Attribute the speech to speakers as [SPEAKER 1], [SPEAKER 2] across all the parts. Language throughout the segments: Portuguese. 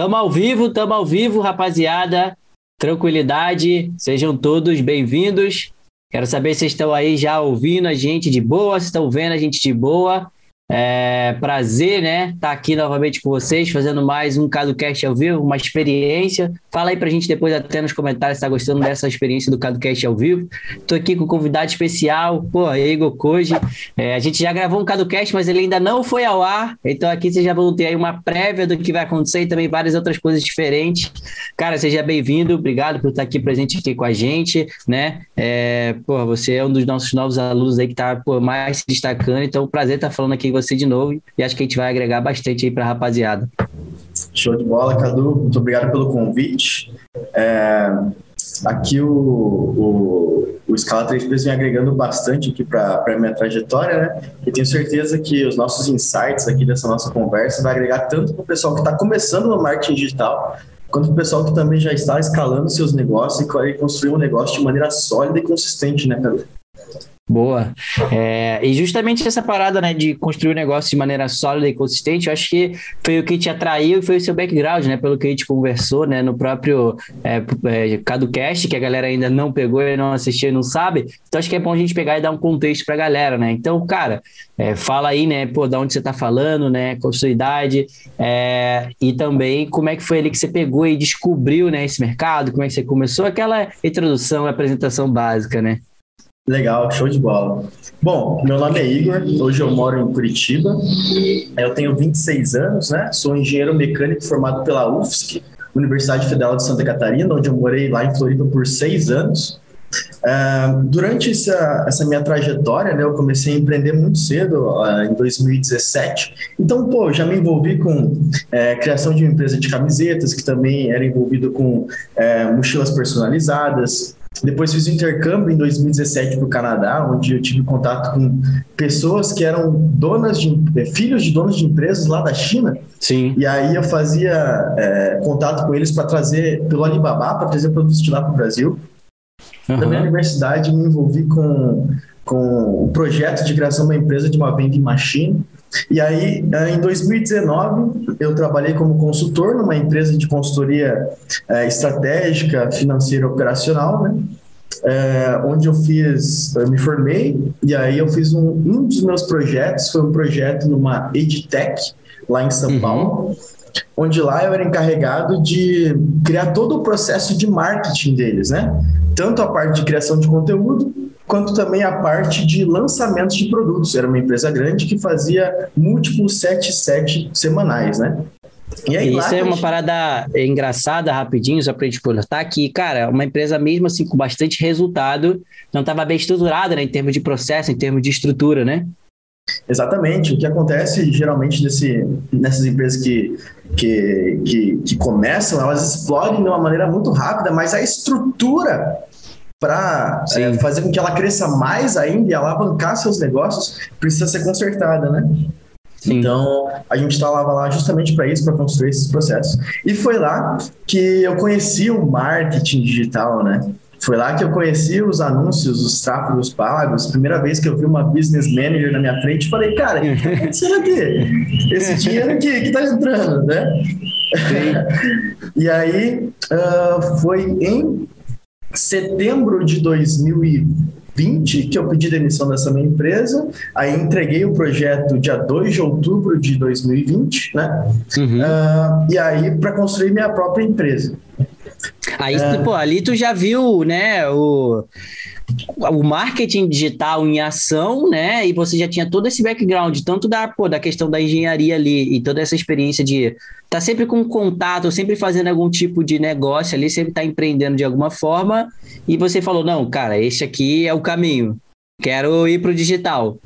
[SPEAKER 1] Tamo ao vivo, tamo ao vivo, rapaziada. Tranquilidade, sejam todos bem-vindos. Quero saber se vocês estão aí já ouvindo a gente de boa, se estão vendo a gente de boa. É prazer, né? Estar tá aqui novamente com vocês, fazendo mais um CadoCast ao vivo, uma experiência. Fala aí pra gente depois até nos comentários se tá gostando dessa experiência do CadoCast ao vivo. Tô aqui com um convidado especial, pô, Igor Koji. É, a gente já gravou um CadoCast, mas ele ainda não foi ao ar. Então aqui vocês já vão ter aí uma prévia do que vai acontecer e também várias outras coisas diferentes. Cara, seja bem-vindo, obrigado por estar aqui presente aqui com a gente, né? É, pô, você é um dos nossos novos alunos aí que tá pô, mais se destacando, então prazer estar falando aqui com você de novo e acho que a gente vai agregar bastante aí para a rapaziada.
[SPEAKER 2] Show de bola, Cadu. Muito obrigado pelo convite. É, aqui o, o, o Scala 3 vem agregando bastante aqui para a minha trajetória, né? E tenho certeza que os nossos insights aqui dessa nossa conversa vai agregar tanto para o pessoal que está começando no marketing digital, quanto para o pessoal que também já está escalando seus negócios e construir um negócio de maneira sólida e consistente, né, Cadu?
[SPEAKER 1] Boa. É, e justamente essa parada né, de construir o um negócio de maneira sólida e consistente, eu acho que foi o que te atraiu e foi o seu background, né? Pelo que a gente conversou né, no próprio é, é, CadoCast, que a galera ainda não pegou e não assistiu e não sabe. Então acho que é bom a gente pegar e dar um contexto para a galera, né? Então, cara, é, fala aí, né, pô, da onde você está falando, né? Com sua idade, é, e também como é que foi ali que você pegou e descobriu né, esse mercado, como é que você começou aquela introdução, apresentação básica, né?
[SPEAKER 2] Legal, show de bola. Bom, meu nome é Igor, hoje eu moro em Curitiba, eu tenho 26 anos, né? Sou engenheiro mecânico formado pela UFSC, Universidade Federal de Santa Catarina, onde eu morei lá em Floripa por seis anos. Uh, durante essa, essa, minha trajetória, né, eu comecei a empreender muito cedo, uh, em 2017. Então, pô, já me envolvi com é, criação de uma empresa de camisetas, que também era envolvido com é, mochilas personalizadas, depois fiz um intercâmbio em 2017 para o Canadá, onde eu tive contato com pessoas que eram donas de eh, filhos de donos de empresas lá da China.
[SPEAKER 1] Sim.
[SPEAKER 2] E aí eu fazia é, contato com eles para trazer pelo Alibaba para trazer produtos de lá para o Brasil. Uhum. Na minha universidade me envolvi com com o projeto de criação de uma empresa de uma vending machine. E aí, eh, em 2019, eu trabalhei como consultor numa empresa de consultoria é, estratégica, financeira operacional, né? É, onde eu fiz, eu me formei, e aí eu fiz um, um dos meus projetos, foi um projeto numa EdTech, lá em São uhum. Paulo, onde lá eu era encarregado de criar todo o processo de marketing deles, né? Tanto a parte de criação de conteúdo, quanto também a parte de lançamentos de produtos. Era uma empresa grande que fazia múltiplos 7 semanais, né?
[SPEAKER 1] E aí, Isso é uma gente... parada engraçada, rapidinho, só para a gente colocar que, cara, uma empresa mesmo assim com bastante resultado, não estava bem estruturada né, em termos de processo, em termos de estrutura, né?
[SPEAKER 2] Exatamente. O que acontece geralmente nesse, nessas empresas que, que, que, que começam, elas explodem de uma maneira muito rápida, mas a estrutura para é, fazer com que ela cresça mais ainda e alavancar seus negócios, precisa ser consertada, né? Sim. Então, a gente estava lá justamente para isso, para construir esses processos. E foi lá que eu conheci o marketing digital, né? Foi lá que eu conheci os anúncios, os tráfegos pagos. Primeira vez que eu vi uma business manager na minha frente, falei, cara, o que está acontecendo aqui? Esse dinheiro aqui que está entrando, né? e aí, uh, foi em setembro de 2020 que eu pedi demissão dessa minha empresa, aí entreguei o projeto dia 2 de outubro de 2020, né? Uhum. Uh, e aí para construir minha própria empresa.
[SPEAKER 1] Aí, uh, pô, ali tu já viu, né, o o marketing digital em ação, né? E você já tinha todo esse background, tanto da, pô, da questão da engenharia ali e toda essa experiência de estar tá sempre com contato, sempre fazendo algum tipo de negócio ali, sempre estar tá empreendendo de alguma forma. E você falou: não, cara, esse aqui é o caminho. Quero ir para o digital.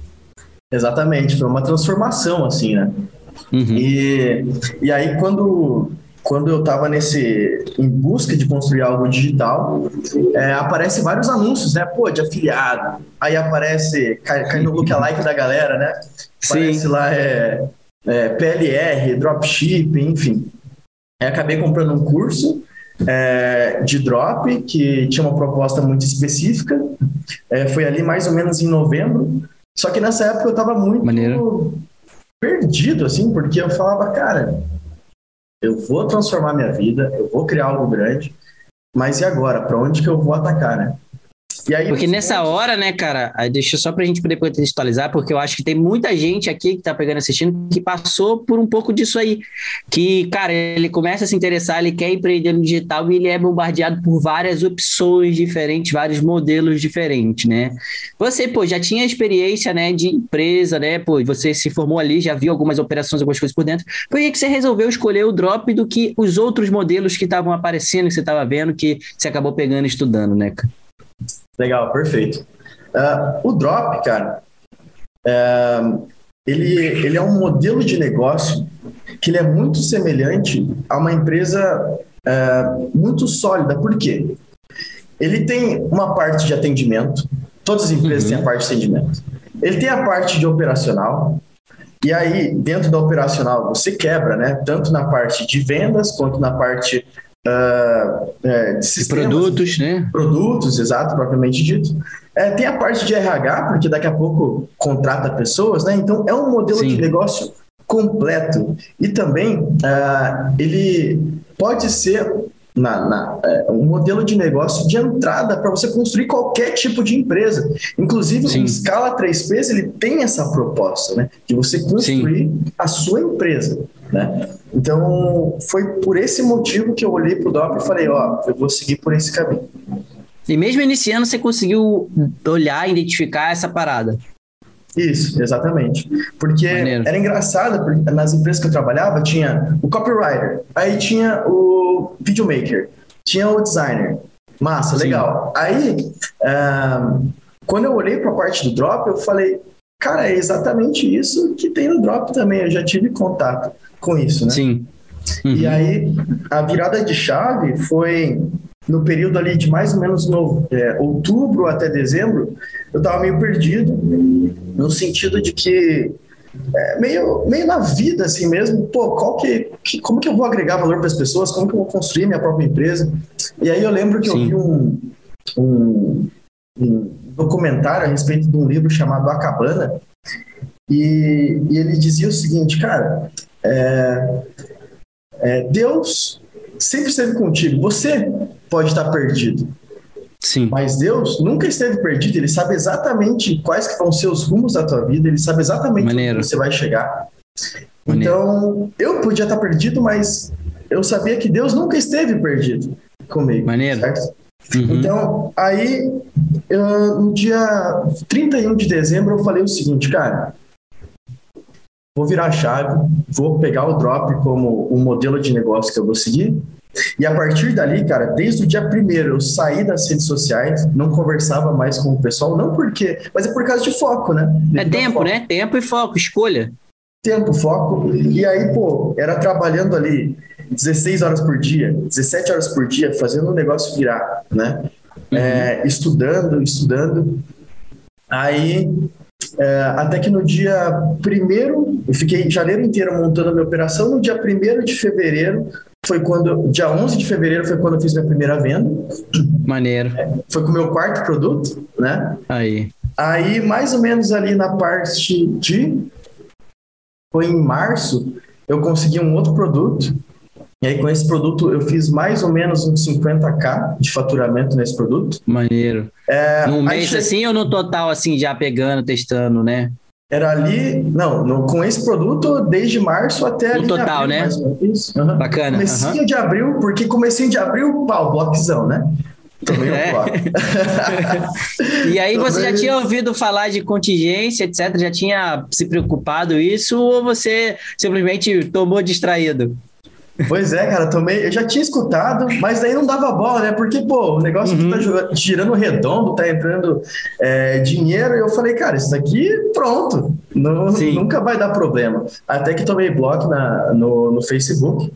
[SPEAKER 2] Exatamente, foi uma transformação, assim, né? Uhum. E, e aí, quando quando eu estava nesse em busca de construir algo digital, é, aparece vários anúncios, né? Pô, de afiliado. Aí aparece, cai, cai no lookalike da galera, né? Aparece Sim. lá é, é, PLR, dropshipping, enfim. Aí acabei comprando um curso é, de drop que tinha uma proposta muito específica. É, foi ali mais ou menos em novembro. Só que nessa época eu estava muito Maneiro. perdido, assim, porque eu falava, cara eu vou transformar minha vida, eu vou criar algo grande, mas e agora? Para onde que eu vou atacar, né?
[SPEAKER 1] Aí, porque nessa hora, né, cara, deixa só pra gente poder contextualizar, porque eu acho que tem muita gente aqui que tá pegando assistindo que passou por um pouco disso aí. Que, cara, ele começa a se interessar, ele quer empreender no digital e ele é bombardeado por várias opções diferentes, vários modelos diferentes, né? Você, pô, já tinha experiência, né, de empresa, né, pô, você se formou ali, já viu algumas operações, algumas coisas por dentro. Por que, que você resolveu escolher o drop do que os outros modelos que estavam aparecendo, que você estava vendo, que você acabou pegando e estudando, né, cara?
[SPEAKER 2] Legal, perfeito. Uh, o Drop, cara, uh, ele, ele é um modelo de negócio que ele é muito semelhante a uma empresa uh, muito sólida. Por quê? Ele tem uma parte de atendimento, todas as empresas uhum. têm a parte de atendimento. Ele tem a parte de operacional, e aí, dentro da operacional, você quebra, né? Tanto na parte de vendas quanto na parte uh,
[SPEAKER 1] de sistemas, produtos, né?
[SPEAKER 2] Produtos, exato, propriamente dito. É, tem a parte de RH, porque daqui a pouco contrata pessoas, né? Então é um modelo Sim. de negócio completo. E também uh, ele pode ser na, na, é, um modelo de negócio de entrada para você construir qualquer tipo de empresa. Inclusive, Sim. o Scala 3Ps ele tem essa proposta, né? De você construir Sim. a sua empresa. Né? Então, foi por esse motivo que eu olhei para o DOP e falei, ó, eu vou seguir por esse caminho.
[SPEAKER 1] E mesmo iniciando, você conseguiu olhar, identificar essa parada?
[SPEAKER 2] Isso, exatamente. Porque Maneiro. era engraçado, porque nas empresas que eu trabalhava, tinha o copywriter, aí tinha o videomaker, tinha o designer. Massa, Sim. legal. Aí, uh, quando eu olhei para a parte do drop, eu falei, cara, é exatamente isso que tem no drop também. Eu já tive contato com isso, né?
[SPEAKER 1] Sim.
[SPEAKER 2] Uhum. E aí, a virada de chave foi no período ali de mais ou menos no, é, outubro até dezembro, eu estava meio perdido, no sentido de que é, meio, meio na vida assim mesmo, pô, qual que, que como que eu vou agregar valor para as pessoas, como que eu vou construir minha própria empresa? E aí eu lembro que Sim. eu vi um, um, um, documentário a respeito de um livro chamado A Cabana, e, e ele dizia o seguinte, cara, é, é, Deus sempre esteve contigo. Você pode estar perdido.
[SPEAKER 1] Sim.
[SPEAKER 2] Mas Deus nunca esteve perdido. Ele sabe exatamente quais que vão ser os rumos da tua vida. Ele sabe exatamente Maneiro. onde você vai chegar. Maneiro. Então, eu podia estar perdido, mas eu sabia que Deus nunca esteve perdido comigo.
[SPEAKER 1] Maneiro.
[SPEAKER 2] Certo? Uhum. Então, aí, eu, no dia 31 de dezembro, eu falei o seguinte, cara, vou virar a chave, vou pegar o drop como o modelo de negócio que eu vou seguir. E a partir dali, cara, desde o dia primeiro eu saí das redes sociais, não conversava mais com o pessoal, não porque, mas é por causa de foco, né?
[SPEAKER 1] é tempo, né? Tempo e foco, escolha.
[SPEAKER 2] Tempo, foco. E aí, pô, era trabalhando ali 16 horas por dia, 17 horas por dia, fazendo o negócio virar, né? Uhum. É, estudando, estudando. Aí é, até que no dia primeiro, eu fiquei janeiro inteiro montando a minha operação. No dia primeiro de fevereiro, foi quando, dia 11 de fevereiro, foi quando eu fiz minha primeira venda.
[SPEAKER 1] Maneiro.
[SPEAKER 2] É, foi com o meu quarto produto, né?
[SPEAKER 1] Aí.
[SPEAKER 2] Aí, mais ou menos ali na parte de. Foi em março, eu consegui um outro produto e aí, com esse produto, eu fiz mais ou menos uns 50k de faturamento nesse produto.
[SPEAKER 1] Maneiro. É, Num mês che... assim ou no total, assim, já pegando, testando, né?
[SPEAKER 2] Era ali, não, no, com esse produto, desde março até.
[SPEAKER 1] No total, abril, né?
[SPEAKER 2] Isso. Uhum.
[SPEAKER 1] Bacana.
[SPEAKER 2] Comecinho uhum. de abril, porque comecinho de abril, pau, bloquezão, né? Tomei um é.
[SPEAKER 1] E aí, você já tinha ouvido falar de contingência, etc? Já tinha se preocupado isso ou você simplesmente tomou distraído?
[SPEAKER 2] Pois é, cara, tomei. Eu já tinha escutado, mas daí não dava bola, né? Porque, pô, o negócio uhum. tá girando redondo, tá entrando é, dinheiro, e eu falei, cara, isso aqui pronto, não, nunca vai dar problema. Até que tomei bloco na, no, no Facebook.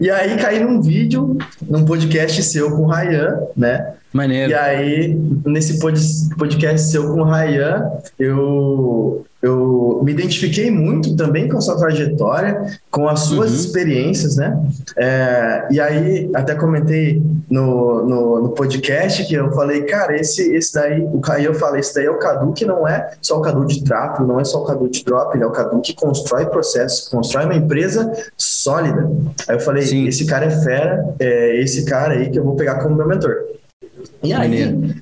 [SPEAKER 2] E aí caí num vídeo, num podcast seu com o Ryan, né?
[SPEAKER 1] Maneiro.
[SPEAKER 2] E aí, nesse podcast seu com o Rayan, eu, eu me identifiquei muito também com a sua trajetória, com as suas uhum. experiências, né? É, e aí, até comentei no, no, no, podcast que eu falei, cara, esse, esse daí, o Rayan, eu falei, esse daí é o Cadu que não é só o Cadu de trapo, não é só o Cadu de drop, ele é o Cadu que constrói processos, constrói uma empresa sólida. Aí eu falei, Sim. esse cara é fera, é esse cara aí que eu vou pegar como meu mentor. E aí,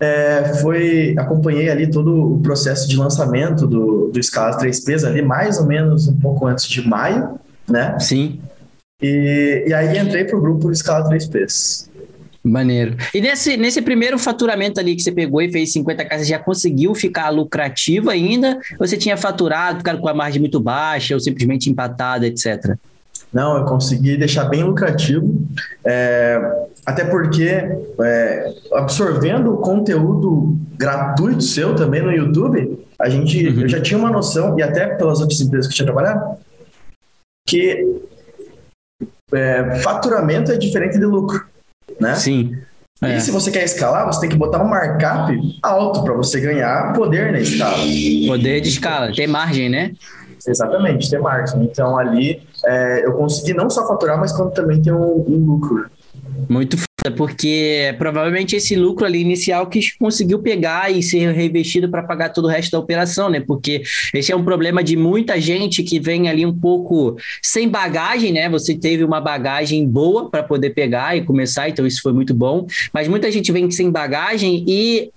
[SPEAKER 2] é, foi, acompanhei ali todo o processo de lançamento do, do Scala 3Ps ali, mais ou menos um pouco antes de maio, né?
[SPEAKER 1] Sim.
[SPEAKER 2] E, e aí entrei para o grupo Scala 3Ps.
[SPEAKER 1] Maneiro. E nesse, nesse primeiro faturamento ali que você pegou e fez 50 casas, já conseguiu ficar lucrativo ainda? Ou você tinha faturado, ficado com a margem muito baixa ou simplesmente empatada, etc?
[SPEAKER 2] Não, eu consegui deixar bem lucrativo, é, até porque é, absorvendo o conteúdo gratuito seu também no YouTube, a gente, uhum. eu já tinha uma noção, e até pelas outras empresas que eu tinha trabalhado, que é, faturamento é diferente de lucro, né?
[SPEAKER 1] Sim.
[SPEAKER 2] É. E se você quer escalar, você tem que botar um markup alto para você ganhar poder na escala.
[SPEAKER 1] Poder de escala, ter margem, né?
[SPEAKER 2] Exatamente, ter margem. Então ali é, eu consegui não só faturar, mas como também ter um, um lucro.
[SPEAKER 1] Muito foda, porque provavelmente esse lucro ali inicial que conseguiu pegar e ser revestido para pagar todo o resto da operação, né? Porque esse é um problema de muita gente que vem ali um pouco sem bagagem, né? Você teve uma bagagem boa para poder pegar e começar, então isso foi muito bom. Mas muita gente vem sem bagagem e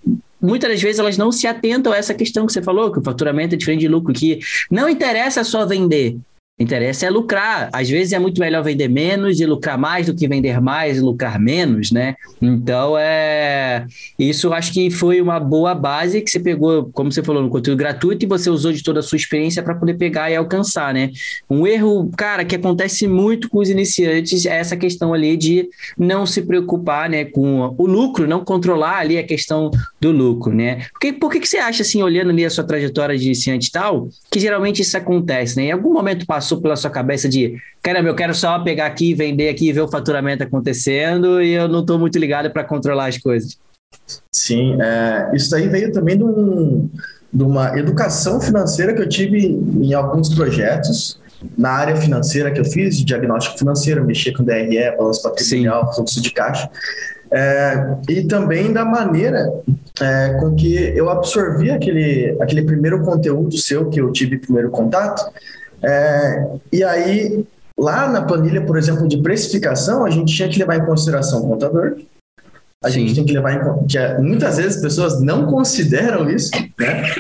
[SPEAKER 1] muitas das vezes elas não se atentam a essa questão que você falou, que o faturamento é diferente de lucro, que não interessa só vender, interessa é lucrar. Às vezes é muito melhor vender menos e lucrar mais do que vender mais e lucrar menos, né? Então, é isso acho que foi uma boa base que você pegou, como você falou, no conteúdo gratuito e você usou de toda a sua experiência para poder pegar e alcançar, né? Um erro, cara, que acontece muito com os iniciantes é essa questão ali de não se preocupar, né, com o lucro, não controlar ali a questão do lucro, né? Porque, por que, que você acha, assim, olhando ali a sua trajetória de iniciante e tal, que geralmente isso acontece, né? Em algum momento passou passou pela sua cabeça de, caramba, eu quero só pegar aqui, vender aqui, ver o faturamento acontecendo e eu não estou muito ligado para controlar as coisas?
[SPEAKER 2] Sim, é, isso daí veio também de, um, de uma educação financeira que eu tive em alguns projetos na área financeira que eu fiz, de diagnóstico financeiro, mexer com DRE, balanço patrimonial, fluxo de caixa. É, e também da maneira é, com que eu absorvi aquele, aquele primeiro conteúdo seu que eu tive primeiro contato é, e aí, lá na planilha, por exemplo, de precificação, a gente tinha que levar em consideração o contador, a Sim. gente tem que levar em que é, muitas vezes as pessoas não consideram isso, né?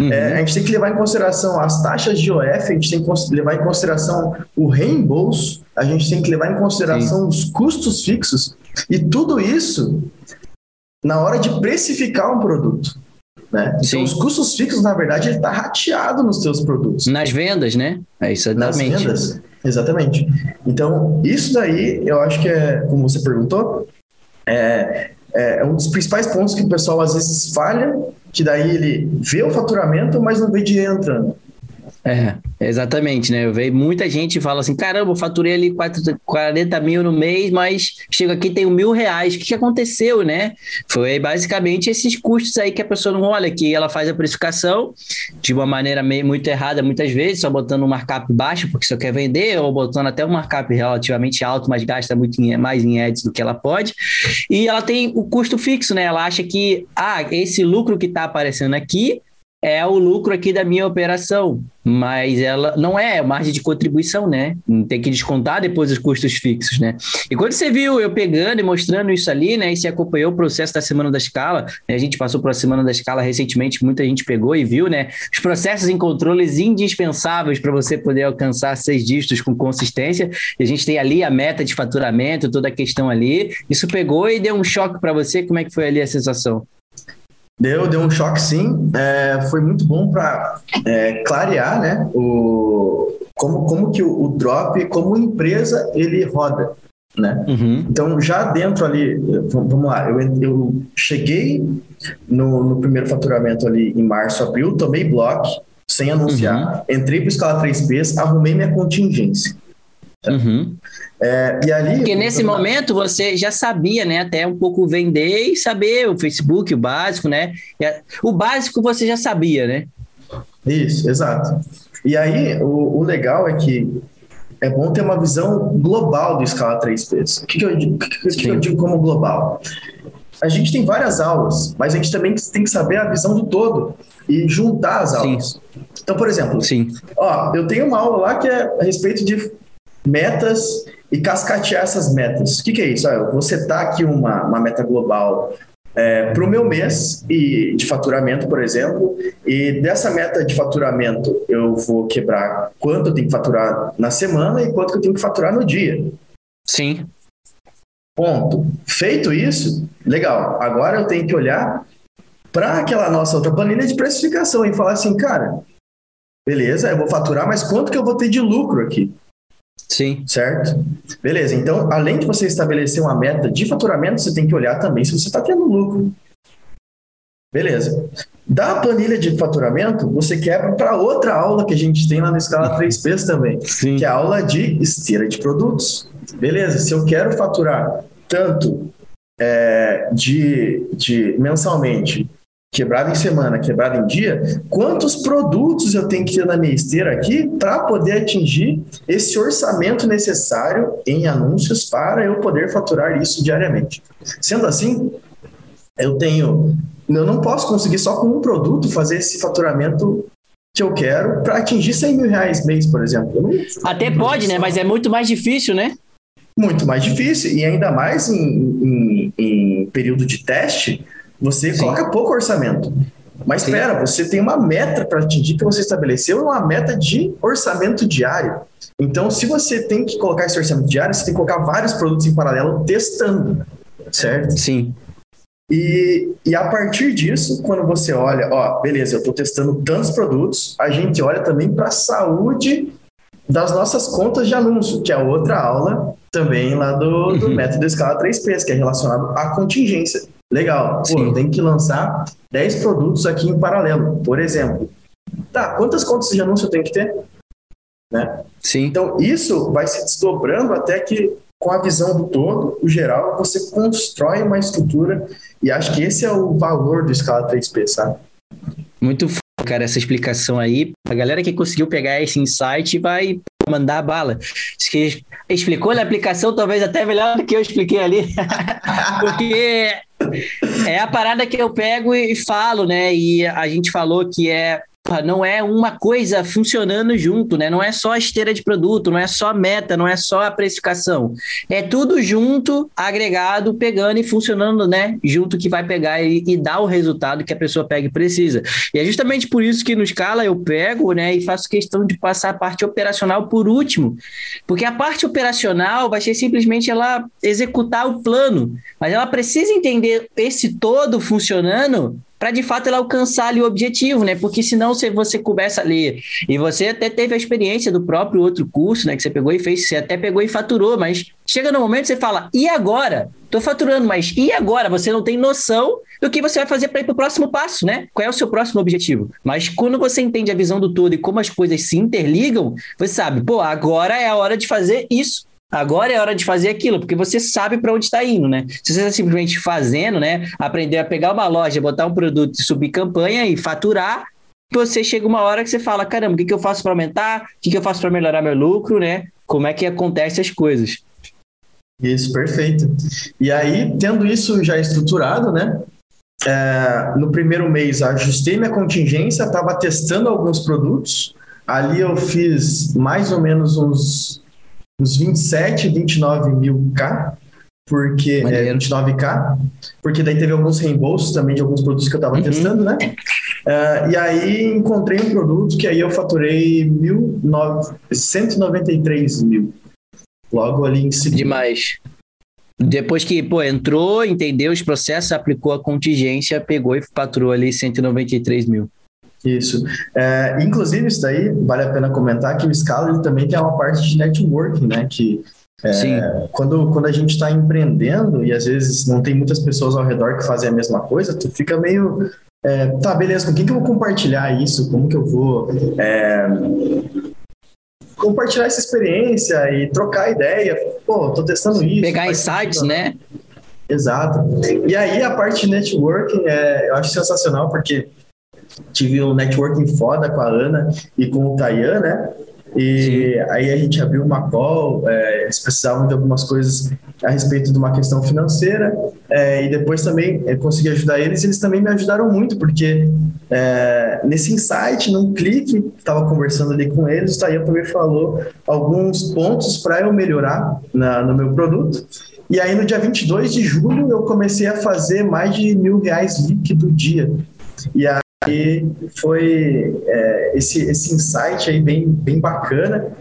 [SPEAKER 2] Uhum. É, a gente tem que levar em consideração as taxas de OF, a gente tem que levar em consideração o reembolso, a gente tem que levar em consideração Sim. os custos fixos e tudo isso na hora de precificar um produto. Né? Então, os custos fixos, na verdade, ele está rateado nos seus produtos.
[SPEAKER 1] Nas vendas, né? É isso exatamente.
[SPEAKER 2] Nas vendas, exatamente. Então, isso daí, eu acho que é, como você perguntou, é, é um dos principais pontos que o pessoal às vezes falha, que daí ele vê o faturamento, mas não vê dinheiro entrando.
[SPEAKER 1] É, exatamente, né? Eu vejo muita gente fala assim: caramba, eu faturei ali 40 mil no mês, mas chego aqui tenho mil reais. O que, aconteceu, né? Foi basicamente esses custos aí que a pessoa não olha, que ela faz a precificação de uma maneira meio, muito errada, muitas vezes, só botando um markup baixo porque só quer vender, ou botando até um markup relativamente alto, mas gasta muito em, mais em ads do que ela pode. E ela tem o custo fixo, né? Ela acha que, ah, esse lucro que está aparecendo aqui é o lucro aqui da minha operação, mas ela não é margem de contribuição, né? Tem que descontar depois os custos fixos, né? E quando você viu eu pegando e mostrando isso ali, né? E você acompanhou o processo da Semana da Escala, né? a gente passou por a Semana da Escala recentemente, muita gente pegou e viu, né? Os processos em controles indispensáveis para você poder alcançar seis dígitos com consistência. E a gente tem ali a meta de faturamento, toda a questão ali. Isso pegou e deu um choque para você? Como é que foi ali a sensação?
[SPEAKER 2] Deu, deu um choque sim. É, foi muito bom para é, clarear né, o, como, como que o, o, drop, como empresa, ele roda. Né? Uhum. Então, já dentro ali, vamos lá, eu, eu cheguei no, no, primeiro faturamento ali em março, abril, tomei bloco, sem anunciar, uhum. entrei para o Escala 3Ps, arrumei minha contingência.
[SPEAKER 1] Uhum. É, e ali, Porque nesse momento você já sabia, né? Até um pouco vender e saber o Facebook, o básico, né? O básico você já sabia, né?
[SPEAKER 2] Isso, exato. E aí, o, o legal é que é bom ter uma visão global do Escala 3Ps. O que, que, eu, digo, que, que eu digo como global? A gente tem várias aulas, mas a gente também tem que saber a visão do todo e juntar as aulas. Sim. Então, por exemplo, Sim. Ó, eu tenho uma aula lá que é a respeito de metas e cascatear essas metas. O que, que é isso? Ah, eu vou setar aqui uma, uma meta global é, para o meu mês e de faturamento, por exemplo, e dessa meta de faturamento eu vou quebrar quanto eu tenho que faturar na semana e quanto eu tenho que faturar no dia.
[SPEAKER 1] Sim.
[SPEAKER 2] Ponto. Feito isso, legal. Agora eu tenho que olhar para aquela nossa outra planilha de precificação e falar assim, cara, beleza, eu vou faturar, mas quanto que eu vou ter de lucro aqui?
[SPEAKER 1] Sim.
[SPEAKER 2] Certo? Beleza. Então, além de você estabelecer uma meta de faturamento, você tem que olhar também se você está tendo lucro. Beleza. Da planilha de faturamento, você quebra para outra aula que a gente tem lá na escala 3Ps também, Sim. que é a aula de esteira de produtos. Beleza. Se eu quero faturar tanto é, de, de mensalmente quebrado em semana, quebrado em dia, quantos produtos eu tenho que ter na minha esteira aqui para poder atingir esse orçamento necessário em anúncios para eu poder faturar isso diariamente. Sendo assim, eu tenho, eu não posso conseguir só com um produto fazer esse faturamento que eu quero para atingir 100 mil reais mês, por exemplo.
[SPEAKER 1] Até pode, né? Mas é muito mais difícil, né?
[SPEAKER 2] Muito mais difícil e ainda mais em, em, em período de teste, você Sim. coloca pouco orçamento. Mas espera, você tem uma meta para atingir que você estabeleceu, uma meta de orçamento diário. Então, se você tem que colocar esse orçamento diário, você tem que colocar vários produtos em paralelo testando, certo?
[SPEAKER 1] Sim.
[SPEAKER 2] E, e a partir disso, quando você olha, ó, beleza, eu estou testando tantos produtos, a gente olha também para a saúde das nossas contas de anúncio, que é outra aula também lá do, do uhum. método escala 3Ps, que é relacionado à contingência. Legal. Pô, eu tenho que lançar 10 produtos aqui em paralelo, por exemplo. Tá, quantas contas de anúncio eu tenho que ter? Né?
[SPEAKER 1] Sim.
[SPEAKER 2] Então, isso vai se desdobrando até que, com a visão do todo, o geral, você constrói uma estrutura e acho que esse é o valor do Scala 3P, sabe?
[SPEAKER 1] Muito cara, essa explicação aí. A galera que conseguiu pegar esse insight vai mandar bala. Acho que explicou na aplicação talvez até melhor do que eu expliquei ali. Porque é a parada que eu pego e falo, né? E a gente falou que é não é uma coisa funcionando junto, né? Não é só a esteira de produto, não é só a meta, não é só a precificação. É tudo junto, agregado, pegando e funcionando, né? Junto que vai pegar e, e dar o resultado que a pessoa pega e precisa. E é justamente por isso que no Scala eu pego, né? E faço questão de passar a parte operacional por último. Porque a parte operacional vai ser simplesmente ela executar o plano, mas ela precisa entender esse todo funcionando para de fato ela alcançar ali o objetivo, né? Porque senão se você começa ali e você até teve a experiência do próprio outro curso, né? Que você pegou e fez, você até pegou e faturou, mas chega no momento você fala, e agora? Tô faturando, mas e agora? Você não tem noção do que você vai fazer para ir para o próximo passo, né? Qual é o seu próximo objetivo? Mas quando você entende a visão do todo e como as coisas se interligam, você sabe, pô, agora é a hora de fazer isso. Agora é hora de fazer aquilo, porque você sabe para onde está indo, né? Se você está simplesmente fazendo, né? Aprender a pegar uma loja, botar um produto, subir campanha e faturar, você chega uma hora que você fala: caramba, o que, que eu faço para aumentar? O que, que eu faço para melhorar meu lucro, né? Como é que acontece as coisas?
[SPEAKER 2] Isso, perfeito. E aí, tendo isso já estruturado, né? É, no primeiro mês, ajustei minha contingência, estava testando alguns produtos. Ali eu fiz mais ou menos uns uns 27, 29 mil K, porque é, 29K, porque daí teve alguns reembolsos também de alguns produtos que eu estava uhum. testando, né? Uh, e aí encontrei um produto que aí eu faturei 193 mil. Logo ali em seguida.
[SPEAKER 1] Demais. Depois que, pô, entrou, entendeu os processos, aplicou a contingência, pegou e faturou ali 193 mil.
[SPEAKER 2] Isso. É, inclusive, isso daí vale a pena comentar que o Scala ele também tem uma parte de networking, né? Que é, quando, quando a gente está empreendendo e às vezes não tem muitas pessoas ao redor que fazem a mesma coisa, tu fica meio. É, tá, beleza, com quem que eu vou compartilhar isso? Como que eu vou. É, compartilhar essa experiência e trocar ideia. Pô, tô testando isso.
[SPEAKER 1] Pegar insights, né?
[SPEAKER 2] Exato. E aí a parte de networking é, eu acho sensacional porque tive um networking foda com a Ana e com o Tayan, né? E Sim. aí a gente abriu uma call, é, eles precisavam de algumas coisas a respeito de uma questão financeira, é, e depois também é, consegui ajudar eles, e eles também me ajudaram muito, porque é, nesse insight, num clique, estava conversando ali com eles, o Tayan também falou alguns pontos para eu melhorar na, no meu produto, e aí no dia 22 de julho eu comecei a fazer mais de mil reais líquido dia. E a e foi é, esse, esse insight aí bem, bem bacana.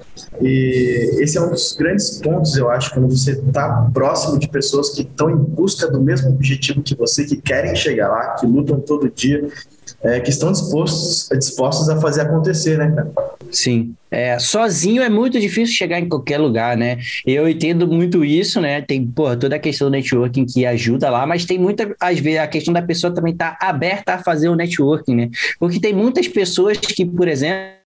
[SPEAKER 2] E esse é um dos grandes pontos, eu acho, quando você está próximo de pessoas que estão em busca do mesmo objetivo que você, que querem chegar lá, que lutam todo dia, é, que estão dispostos, dispostos a fazer acontecer, né, cara?
[SPEAKER 1] Sim. É, sozinho é muito difícil chegar em qualquer lugar, né? Eu entendo muito isso, né? Tem, pô, toda a questão do networking que ajuda lá, mas tem muita, às vezes, a questão da pessoa também estar tá aberta a fazer o networking, né? Porque tem muitas pessoas que, por exemplo,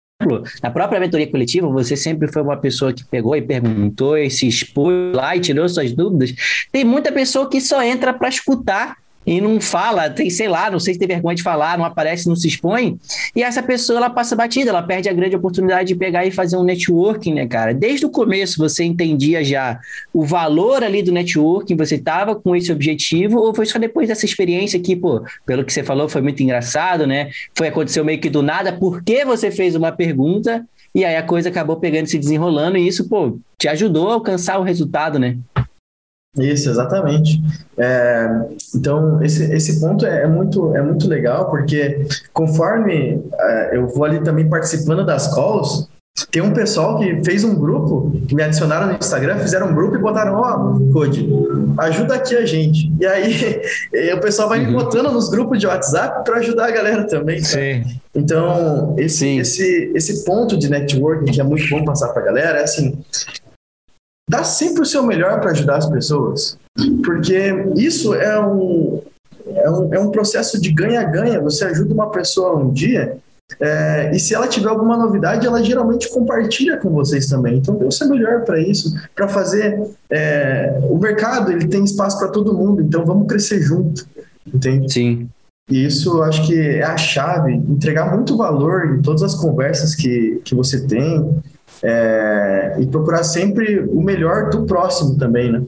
[SPEAKER 1] na própria mentoria coletiva, você sempre foi uma pessoa que pegou e perguntou e se expôs lá e tirou suas dúvidas. Tem muita pessoa que só entra para escutar e não fala, tem, sei lá, não sei se tem vergonha de falar, não aparece, não se expõe, e essa pessoa ela passa batida, ela perde a grande oportunidade de pegar e fazer um networking, né, cara? Desde o começo você entendia já o valor ali do networking, você estava com esse objetivo, ou foi só depois dessa experiência que, pô, pelo que você falou, foi muito engraçado, né? Foi aconteceu meio que do nada, porque você fez uma pergunta, e aí a coisa acabou pegando se desenrolando, e isso, pô, te ajudou a alcançar o resultado, né?
[SPEAKER 2] Isso, exatamente. É, então, esse, esse ponto é, é, muito, é muito legal, porque conforme é, eu vou ali também participando das calls, tem um pessoal que fez um grupo, me adicionaram no Instagram, fizeram um grupo e botaram, ó, oh, Code, ajuda aqui a gente. E aí o pessoal vai me uhum. botando nos grupos de WhatsApp para ajudar a galera também. Tá? Sim. Então, esse, Sim. esse, esse ponto de networking que é muito bom passar para a galera é assim, dá sempre o seu melhor para ajudar as pessoas, porque isso é um, é um, é um processo de ganha-ganha. Você ajuda uma pessoa um dia é, e se ela tiver alguma novidade, ela geralmente compartilha com vocês também. Então, dê o seu melhor para isso, para fazer. É, o mercado ele tem espaço para todo mundo, então vamos crescer junto, entende?
[SPEAKER 1] Sim.
[SPEAKER 2] E isso acho que é a chave, entregar muito valor em todas as conversas que, que você tem, é, e procurar sempre o melhor do próximo também, né?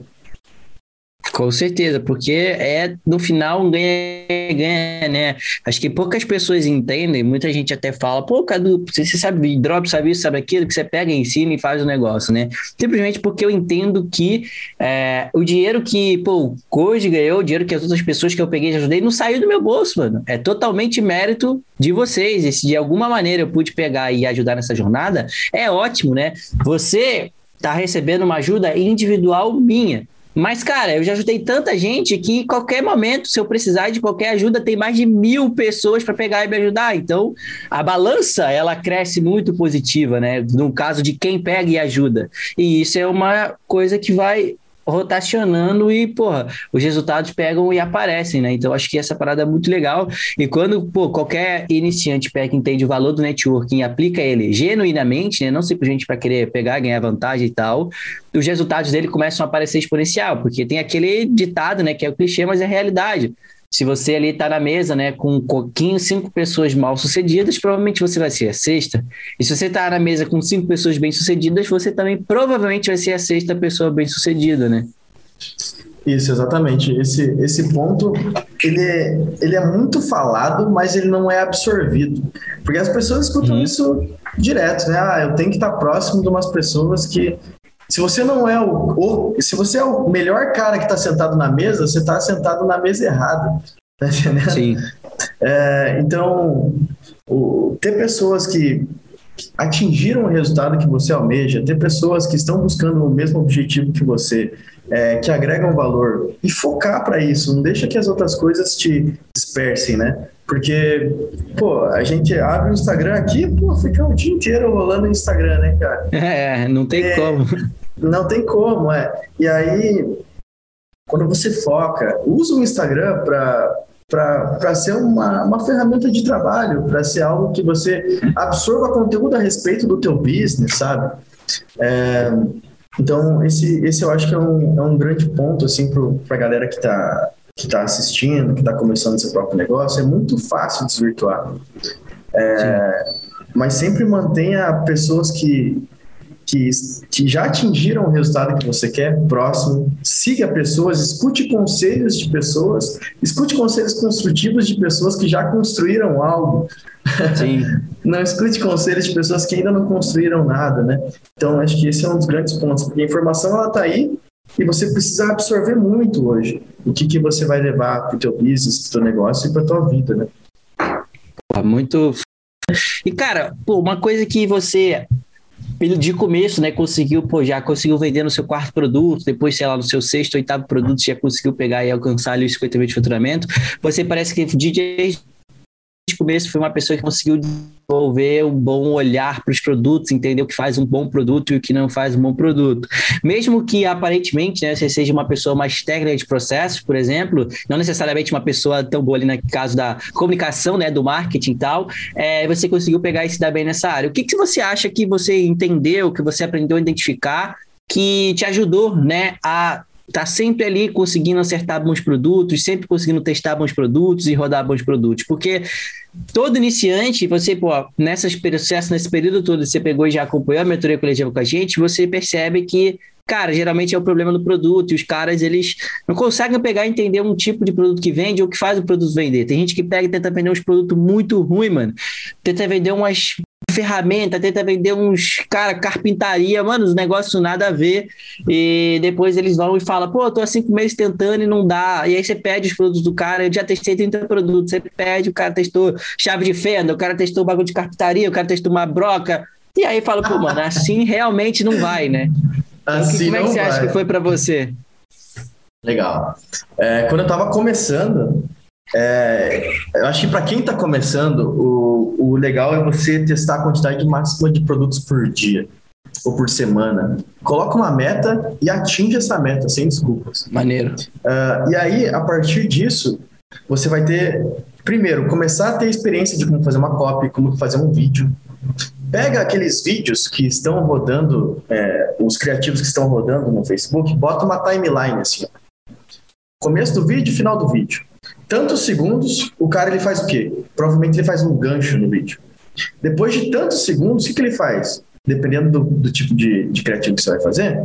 [SPEAKER 1] Com certeza, porque é no final um ganha-ganha, né? Acho que poucas pessoas entendem, muita gente até fala, pô, Cadu, você sabe drop, sabe isso, sabe aquilo, que você pega, ensina e faz o negócio, né? Simplesmente porque eu entendo que é, o dinheiro que, pô, o Code ganhou, o dinheiro que as outras pessoas que eu peguei e ajudei, não saiu do meu bolso, mano. É totalmente mérito de vocês. E se de alguma maneira eu pude pegar e ajudar nessa jornada, é ótimo, né? Você tá recebendo uma ajuda individual minha. Mas, cara, eu já ajudei tanta gente que em qualquer momento, se eu precisar de qualquer ajuda, tem mais de mil pessoas para pegar e me ajudar. Então, a balança, ela cresce muito positiva, né? No caso de quem pega e ajuda. E isso é uma coisa que vai rotacionando e, porra, os resultados pegam e aparecem, né? Então, acho que essa parada é muito legal. E quando, pô, qualquer iniciante pega entende o valor do networking e aplica ele genuinamente, né? Não simplesmente para querer pegar, ganhar vantagem e tal, os resultados dele começam a aparecer exponencial, porque tem aquele ditado, né, que é o clichê, mas é realidade. Se você ali está na mesa, né, com um coquinho, cinco pessoas mal sucedidas, provavelmente você vai ser a sexta. E se você está na mesa com cinco pessoas bem sucedidas, você também provavelmente vai ser a sexta pessoa bem sucedida, né?
[SPEAKER 2] Isso, exatamente. Esse, esse ponto, ele é, ele é muito falado, mas ele não é absorvido. Porque as pessoas escutam uhum. isso direto, né? Ah, eu tenho que estar próximo de umas pessoas que se você não é o, o se você é o melhor cara que está sentado na mesa, você está sentado na mesa errada. Tá entendendo? Sim. É, então, o, ter pessoas que atingiram o resultado que você almeja, ter pessoas que estão buscando o mesmo objetivo que você, é, que agregam valor e focar para isso, não deixa que as outras coisas te dispersem, né? Porque, pô, a gente abre o Instagram aqui, pô, fica o dia inteiro rolando no Instagram, né, cara?
[SPEAKER 1] É, não tem é, como.
[SPEAKER 2] Não tem como, é. E aí, quando você foca, usa o Instagram para para ser uma, uma ferramenta de trabalho, para ser algo que você absorva conteúdo a respeito do teu business, sabe? É, então, esse, esse eu acho que é um, é um grande ponto, assim, para a galera que está que tá assistindo, que está começando seu próprio negócio, é muito fácil desvirtuar. É, mas sempre mantenha pessoas que, que, que já atingiram o resultado que você quer próximo, siga pessoas, escute conselhos de pessoas, escute conselhos construtivos de pessoas que já construíram algo. Sim. não escute conselhos de pessoas que ainda não construíram nada, né? Então, acho que esse é um dos grandes pontos, porque a informação ela está aí e você precisa absorver muito hoje. O que, que você vai levar para o teu business, para o teu negócio e para a tua vida, né?
[SPEAKER 1] Muito. E, cara, pô, uma coisa que você de começo, né, conseguiu, pô, já conseguiu vender no seu quarto produto, depois, sei lá, no seu sexto, oitavo produto, já conseguiu pegar e alcançar ali os 50 mil de faturamento. Você parece que DJ de começo foi uma pessoa que conseguiu desenvolver um bom olhar para os produtos, entender o que faz um bom produto e o que não faz um bom produto. Mesmo que aparentemente né, você seja uma pessoa mais técnica de processos, por exemplo, não necessariamente uma pessoa tão boa ali no caso da comunicação, né, do marketing e tal, é, você conseguiu pegar e se dar bem nessa área. O que, que você acha que você entendeu, que você aprendeu a identificar que te ajudou né, a tá sempre ali conseguindo acertar bons produtos, sempre conseguindo testar bons produtos e rodar bons produtos. Porque todo iniciante, você, pô, nessas processo, nesse período todo, você pegou e já acompanhou a mentoria coletiva com a gente, você percebe que cara, geralmente é o problema do produto, e os caras, eles não conseguem pegar e entender um tipo de produto que vende ou que faz o produto vender. Tem gente que pega e tenta vender uns produtos muito ruins, mano. Tenta vender umas ferramenta, tenta vender uns, cara, carpintaria, mano, os negócios nada a ver. E depois eles vão e falam, pô, tô há cinco meses tentando e não dá. E aí você pede os produtos do cara, eu já testei 30 produtos, você pede, o cara testou chave de fenda, o cara testou bagulho de carpintaria, o cara testou uma broca. E aí fala, pô, mano, assim realmente não vai, né? Assim como é que você vai. acha que foi para você?
[SPEAKER 2] Legal. É, quando eu tava começando, é, eu acho que para quem está começando, o, o legal é você testar a quantidade máxima de produtos por dia ou por semana. Coloca uma meta e atinge essa meta, sem desculpas.
[SPEAKER 1] Maneiro.
[SPEAKER 2] Uh, e aí, a partir disso, você vai ter, primeiro, começar a ter experiência de como fazer uma copy, como fazer um vídeo. Pega aqueles vídeos que estão rodando, é, os criativos que estão rodando no Facebook, bota uma timeline assim. Começo do vídeo, final do vídeo tantos segundos, o cara ele faz o quê? Provavelmente ele faz um gancho no vídeo. Depois de tantos segundos, o que, ele faz? Dependendo do, do tipo de, de, criativo que você vai fazer,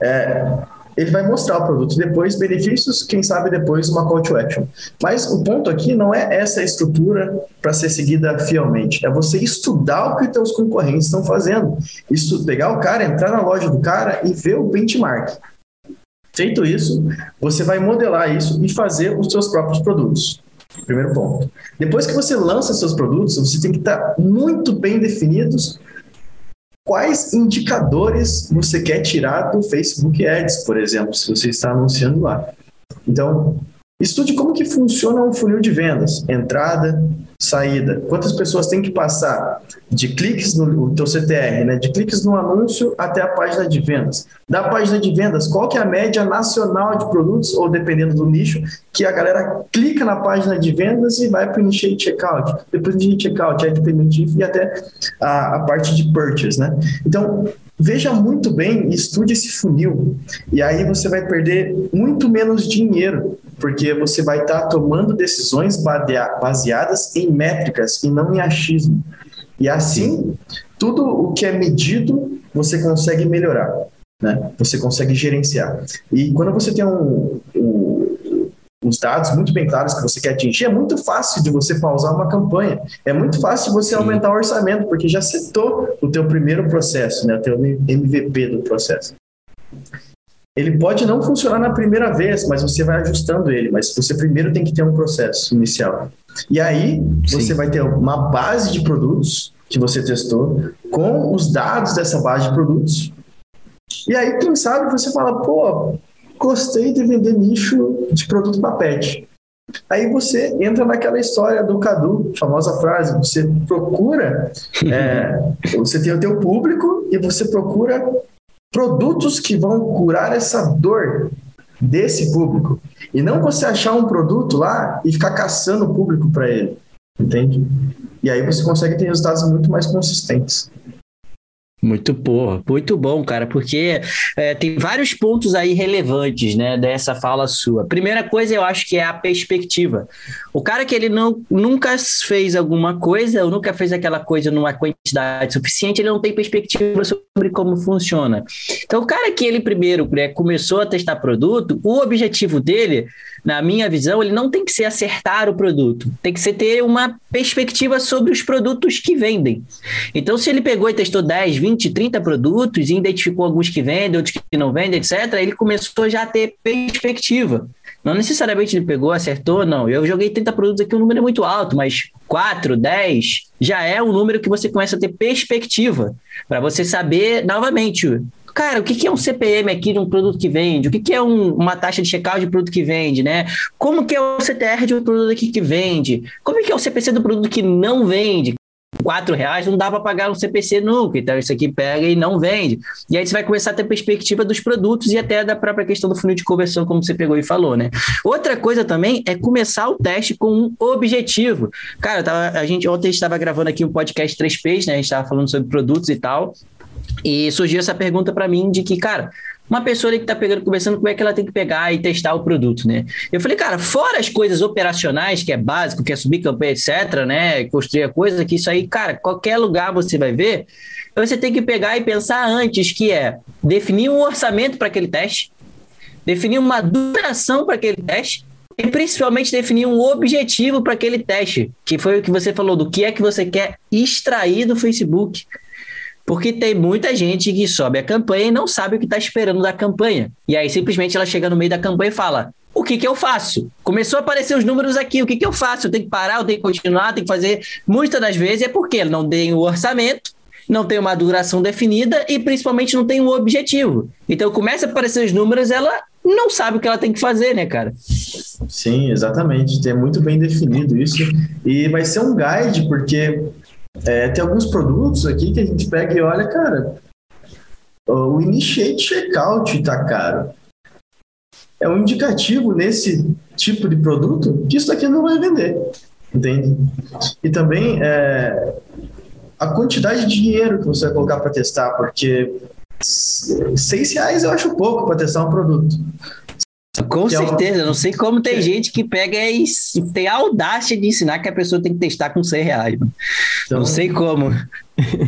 [SPEAKER 2] é, ele vai mostrar o produto depois, benefícios, quem sabe depois uma call to action. Mas o ponto aqui não é essa estrutura para ser seguida fielmente, é você estudar o que os seus concorrentes estão fazendo. Isso, pegar o cara, entrar na loja do cara e ver o benchmark. Feito isso, você vai modelar isso e fazer os seus próprios produtos. Primeiro ponto. Depois que você lança seus produtos, você tem que estar muito bem definidos quais indicadores você quer tirar do Facebook Ads, por exemplo, se você está anunciando lá. Então, estude como que funciona um funil de vendas, entrada, saída. Quantas pessoas têm que passar de cliques no teu CTR, né? De cliques no anúncio até a página de vendas. Da página de vendas, qual que é a média nacional de produtos, ou dependendo do nicho, que a galera clica na página de vendas e vai para o initiate checkout. Depois do checkout, aí depende e até a, a parte de purchase, né? Então, veja muito bem, estude esse funil. E aí você vai perder muito menos dinheiro, porque você vai estar tá tomando decisões baseadas em métricas e não em achismo. E assim, tudo o que é medido, você consegue melhorar, né? Você consegue gerenciar. E quando você tem um, um, os dados muito bem claros que você quer atingir, é muito fácil de você pausar uma campanha. É muito fácil de você Sim. aumentar o orçamento, porque já setou o teu primeiro processo, né? O teu MVP do processo. Ele pode não funcionar na primeira vez, mas você vai ajustando ele. Mas você primeiro tem que ter um processo inicial. E aí você Sim. vai ter uma base de produtos que você testou com os dados dessa base de produtos. E aí, quem sabe, você fala, pô, gostei de vender nicho de produto para pet. Aí você entra naquela história do Cadu, famosa frase, você procura, é, você tem o teu público e você procura produtos que vão curar essa dor desse público. E não você achar um produto lá e ficar caçando o público para ele, entende? E aí você consegue ter resultados muito mais consistentes.
[SPEAKER 1] Muito boa, muito bom, cara, porque é, tem vários pontos aí relevantes, né, dessa fala sua. Primeira coisa, eu acho que é a perspectiva. O cara que ele não, nunca fez alguma coisa, ou nunca fez aquela coisa numa quantidade suficiente, ele não tem perspectiva sobre como funciona. Então, o cara que ele primeiro né, começou a testar produto, o objetivo dele na minha visão, ele não tem que ser acertar o produto, tem que ser ter uma perspectiva sobre os produtos que vendem. Então, se ele pegou e testou 10, 20, 30 produtos e identificou alguns que vendem, outros que não vendem, etc., ele começou já a ter perspectiva. Não necessariamente ele pegou, acertou, não. Eu joguei 30 produtos aqui, o número é muito alto, mas 4, 10 já é um número que você começa a ter perspectiva para você saber, novamente, cara, o que, é um CPM aqui de um produto que vende? O que, é um, uma taxa de checkout de produto que vende, né? Como que é o CTR de um produto aqui que vende? Como que é o CPC do produto que não vende? Quatro reais não dá para pagar um CPC nunca, então isso aqui pega e não vende. E aí você vai começar a ter perspectiva dos produtos e até da própria questão do funil de conversão, como você pegou e falou, né? Outra coisa também é começar o teste com um objetivo. Cara, tava, a gente ontem estava gravando aqui um podcast 3Ps, né? A gente estava falando sobre produtos e tal. E surgiu essa pergunta para mim de que, cara, uma pessoa que está pegando, conversando, como é que ela tem que pegar e testar o produto, né? Eu falei, cara, fora as coisas operacionais, que é básico, que é subir campanha, etc., né? Construir a coisa, que isso aí, cara, qualquer lugar você vai ver, você tem que pegar e pensar antes, que é definir um orçamento para aquele teste, definir uma duração para aquele teste, e principalmente definir um objetivo para aquele teste, que foi o que você falou, do que é que você quer extrair do Facebook. Porque tem muita gente que sobe a campanha e não sabe o que está esperando da campanha. E aí simplesmente ela chega no meio da campanha e fala: o que, que eu faço? Começou a aparecer os números aqui, o que, que eu faço? Eu tenho que parar, eu tenho que continuar, tenho que fazer. Muitas das vezes é porque não tem o orçamento, não tem uma duração definida e principalmente não tem um objetivo. Então começa a aparecer os números, ela não sabe o que ela tem que fazer, né, cara?
[SPEAKER 2] Sim, exatamente. Tem muito bem definido isso. E vai ser um guide, porque é, tem alguns produtos aqui que a gente pega e olha, cara, o Initiate Checkout tá caro. É um indicativo nesse tipo de produto que isso aqui não vai vender, entende? E também é, a quantidade de dinheiro que você vai colocar para testar, porque seis reais eu acho pouco para testar um produto.
[SPEAKER 1] Com certeza, é uma... não sei como tem é. gente que pega e tem a audácia de ensinar que a pessoa tem que testar com 100 reais. Então, não sei como.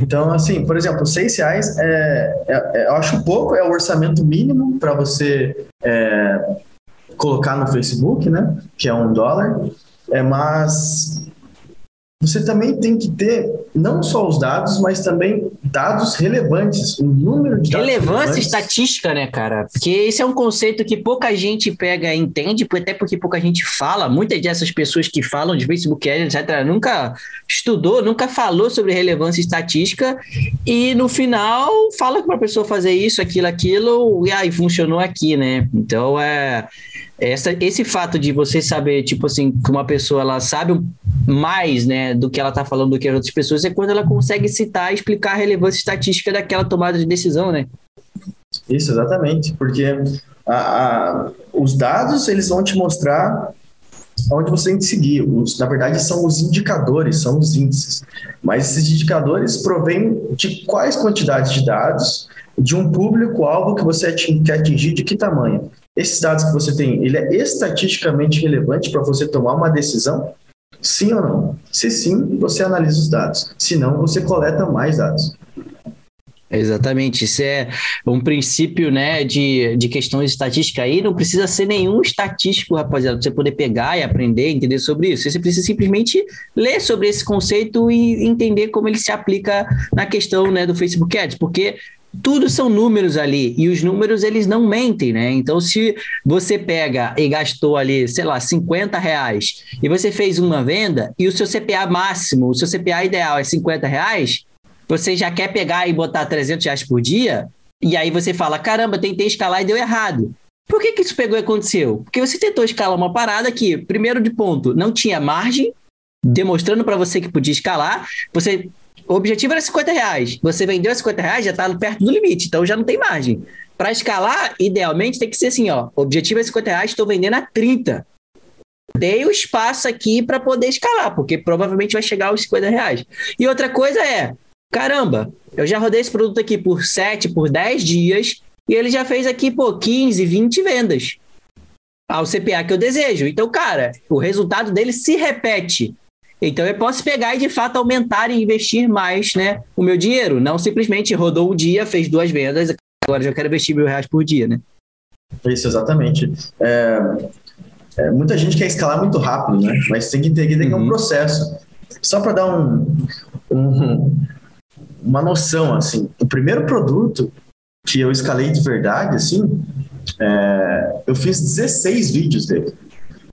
[SPEAKER 2] Então, assim, por exemplo, 6 reais é, é, é, eu acho pouco, é o orçamento mínimo para você é, colocar no Facebook, né? Que é um dólar. É, mas você também tem que ter não só os dados, mas também dados relevantes, o número de
[SPEAKER 1] dados Relevância estatística, né, cara? Porque esse é um conceito que pouca gente pega e entende, até porque pouca gente fala. Muitas dessas pessoas que falam de Facebook etc., nunca estudou, nunca falou sobre relevância estatística e no final fala para a pessoa fazer isso, aquilo, aquilo, e aí funcionou aqui, né? Então é essa, esse fato de você saber, tipo assim, que uma pessoa ela sabe mais, né, do que ela está falando do que as outras pessoas, é quando ela consegue citar e explicar a relevância estatística daquela tomada de decisão, né?
[SPEAKER 2] Isso, exatamente, porque a, a, os dados, eles vão te mostrar onde você tem que seguir. Os, na verdade, são os indicadores, são os índices. Mas esses indicadores provêm de quais quantidades de dados, de um público-alvo que você quer atingir, de que tamanho. Esses dados que você tem, ele é estatisticamente relevante para você tomar uma decisão? Sim ou não? Se sim, você analisa os dados. Se não, você coleta mais dados.
[SPEAKER 1] Exatamente, isso é um princípio né, de, de questões estatísticas aí, não precisa ser nenhum estatístico, rapaziada, para você poder pegar e aprender, entender sobre isso. Você precisa simplesmente ler sobre esse conceito e entender como ele se aplica na questão né, do Facebook Ads, porque tudo são números ali e os números eles não mentem, né? Então, se você pega e gastou ali, sei lá, 50 reais e você fez uma venda e o seu CPA máximo, o seu CPA ideal é 50 reais, você já quer pegar e botar 300 reais por dia e aí você fala: caramba, tentei escalar e deu errado. Por que, que isso pegou e aconteceu? Porque você tentou escalar uma parada que, primeiro de ponto, não tinha margem, demonstrando para você que podia escalar. Você o objetivo era 50 reais. Você vendeu 50 reais, já está perto do limite, então já não tem margem. Para escalar, idealmente tem que ser assim, ó. Objetivo é 50 reais, estou vendendo a 30. Dei o espaço aqui para poder escalar, porque provavelmente vai chegar aos 50 reais. E outra coisa é, caramba, eu já rodei esse produto aqui por 7, por 10 dias, e ele já fez aqui, pô, 15, 20 vendas ao CPA que eu desejo. Então, cara, o resultado dele se repete. Então eu posso pegar e de fato aumentar e investir mais, né, o meu dinheiro. Não simplesmente rodou um dia, fez duas vendas, agora já quero investir mil reais por dia, né?
[SPEAKER 2] Isso, exatamente. É, é, muita gente quer escalar muito rápido, né? Mas tem que entender que é um uhum. processo. Só para dar um, um, uma noção, assim, o primeiro produto que eu escalei de verdade, assim, é, eu fiz 16 vídeos dele.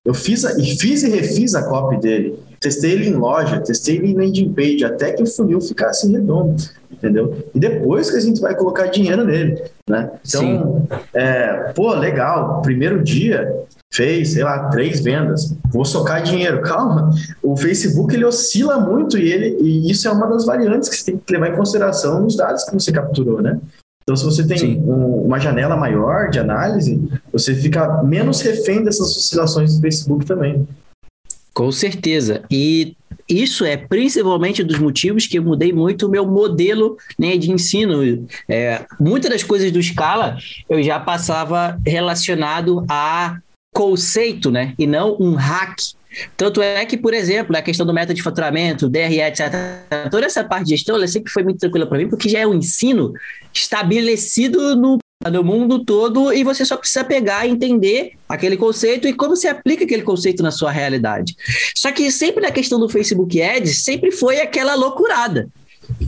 [SPEAKER 2] Eu fiz, a, e fiz e refiz a copy dele. Testei ele em loja, testei ele em landing page, até que o funil ficasse redondo, entendeu? E depois que a gente vai colocar dinheiro nele, né? Então, é, pô, legal, primeiro dia fez, sei lá, três vendas, vou socar dinheiro. Calma, o Facebook ele oscila muito e, ele, e isso é uma das variantes que você tem que levar em consideração nos dados que você capturou, né? Então, se você tem um, uma janela maior de análise, você fica menos refém dessas oscilações do Facebook também.
[SPEAKER 1] Com certeza. E isso é principalmente dos motivos que eu mudei muito o meu modelo né, de ensino. É, muitas das coisas do Scala eu já passava relacionado a conceito, né? E não um hack. Tanto é que, por exemplo, a questão do método de faturamento, DRE, etc., toda essa parte de gestão, ela sempre foi muito tranquila para mim, porque já é um ensino estabelecido no, no mundo todo e você só precisa pegar e entender aquele conceito e como se aplica aquele conceito na sua realidade. Só que sempre na questão do Facebook Ads, sempre foi aquela loucurada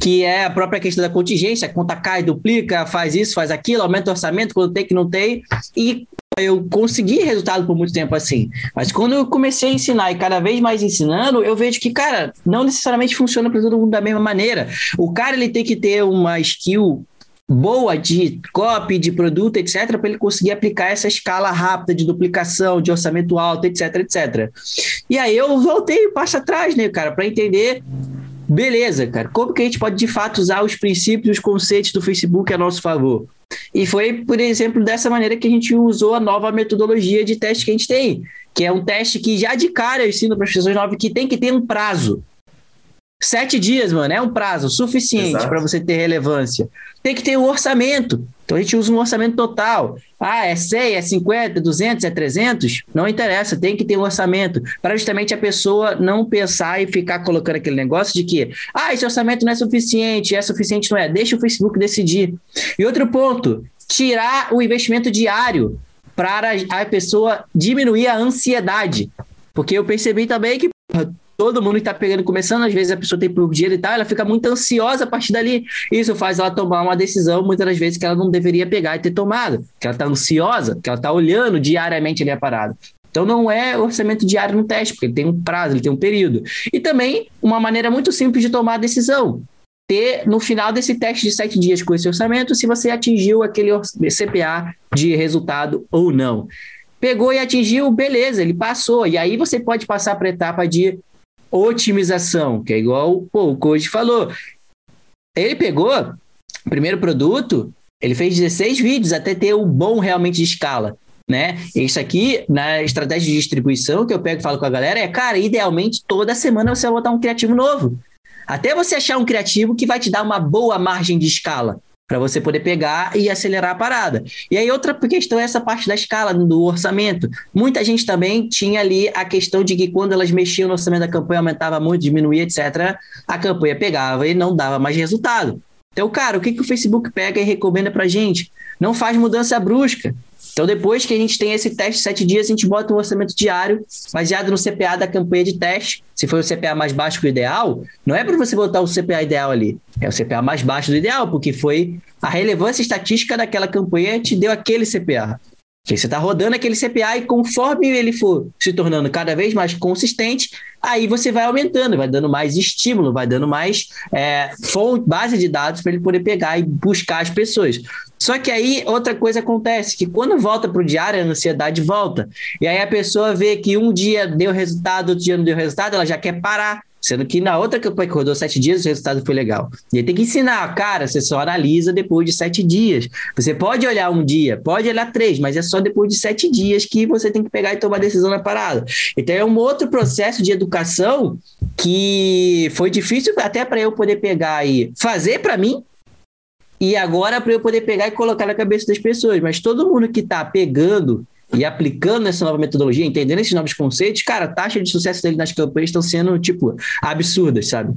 [SPEAKER 1] que é a própria questão da contingência, conta cai, duplica, faz isso, faz aquilo, aumenta o orçamento quando tem que não tem, e eu consegui resultado por muito tempo assim. Mas quando eu comecei a ensinar e cada vez mais ensinando, eu vejo que, cara, não necessariamente funciona para todo mundo da mesma maneira. O cara ele tem que ter uma skill boa de copy, de produto, etc., para ele conseguir aplicar essa escala rápida de duplicação, de orçamento alto, etc, etc. E aí eu voltei um passo atrás, né, cara, para entender beleza, cara, como que a gente pode de fato usar os princípios, os conceitos do Facebook a nosso favor? E foi, por exemplo, dessa maneira que a gente usou a nova metodologia de teste que a gente tem, que é um teste que já de cara eu ensino para as pessoas novas que tem que ter um prazo. Sete dias, mano, é um prazo suficiente para você ter relevância. Tem que ter um orçamento. Então a gente usa um orçamento total. Ah, é 100, é 50, 200, é 300? Não interessa, tem que ter um orçamento. Para justamente a pessoa não pensar e ficar colocando aquele negócio de que, ah, esse orçamento não é suficiente, é suficiente, não é. Deixa o Facebook decidir. E outro ponto, tirar o investimento diário para a pessoa diminuir a ansiedade. Porque eu percebi também que todo mundo está pegando, começando, às vezes a pessoa tem dinheiro e tal, ela fica muito ansiosa a partir dali. Isso faz ela tomar uma decisão, muitas das vezes, que ela não deveria pegar e ter tomado, que ela está ansiosa, que ela está olhando diariamente ali a parada. Então não é orçamento diário no teste, porque ele tem um prazo, ele tem um período. E também uma maneira muito simples de tomar a decisão. Ter no final desse teste de sete dias com esse orçamento, se você atingiu aquele CPA de resultado ou não. Pegou e atingiu, beleza, ele passou. E aí você pode passar para a etapa de otimização, que é igual pô, o Coach falou. Ele pegou o primeiro produto, ele fez 16 vídeos até ter o bom realmente de escala. Né? Isso aqui, na estratégia de distribuição que eu pego e falo com a galera, é, cara, idealmente toda semana você vai botar um criativo novo. Até você achar um criativo que vai te dar uma boa margem de escala para você poder pegar e acelerar a parada. E aí outra questão é essa parte da escala do orçamento. Muita gente também tinha ali a questão de que quando elas mexiam no orçamento da campanha aumentava muito, diminuía, etc, a campanha pegava e não dava mais resultado. Então, cara, o que, que o Facebook pega e recomenda para gente? Não faz mudança brusca. Então, depois que a gente tem esse teste de sete dias, a gente bota um orçamento diário, baseado no CPA da campanha de teste. Se for o CPA mais baixo que o ideal, não é para você botar o CPA ideal ali, é o CPA mais baixo do ideal, porque foi a relevância estatística daquela campanha te deu aquele CPA. Você está rodando aquele CPA e conforme ele for se tornando cada vez mais consistente, aí você vai aumentando, vai dando mais estímulo, vai dando mais é, fonte, base de dados para ele poder pegar e buscar as pessoas. Só que aí outra coisa acontece, que quando volta para o diário, a ansiedade volta. E aí a pessoa vê que um dia deu resultado, outro dia não deu resultado, ela já quer parar. Sendo que na outra campanha que rodou sete dias, o resultado foi legal. E aí tem que ensinar, cara, você só analisa depois de sete dias. Você pode olhar um dia, pode olhar três, mas é só depois de sete dias que você tem que pegar e tomar decisão na parada. Então é um outro processo de educação que foi difícil até para eu poder pegar e fazer para mim, e agora para eu poder pegar e colocar na cabeça das pessoas. Mas todo mundo que está pegando e aplicando essa nova metodologia, entendendo esses novos conceitos, cara, a taxa de sucesso dele nas campanhas estão sendo, tipo, absurdas, sabe?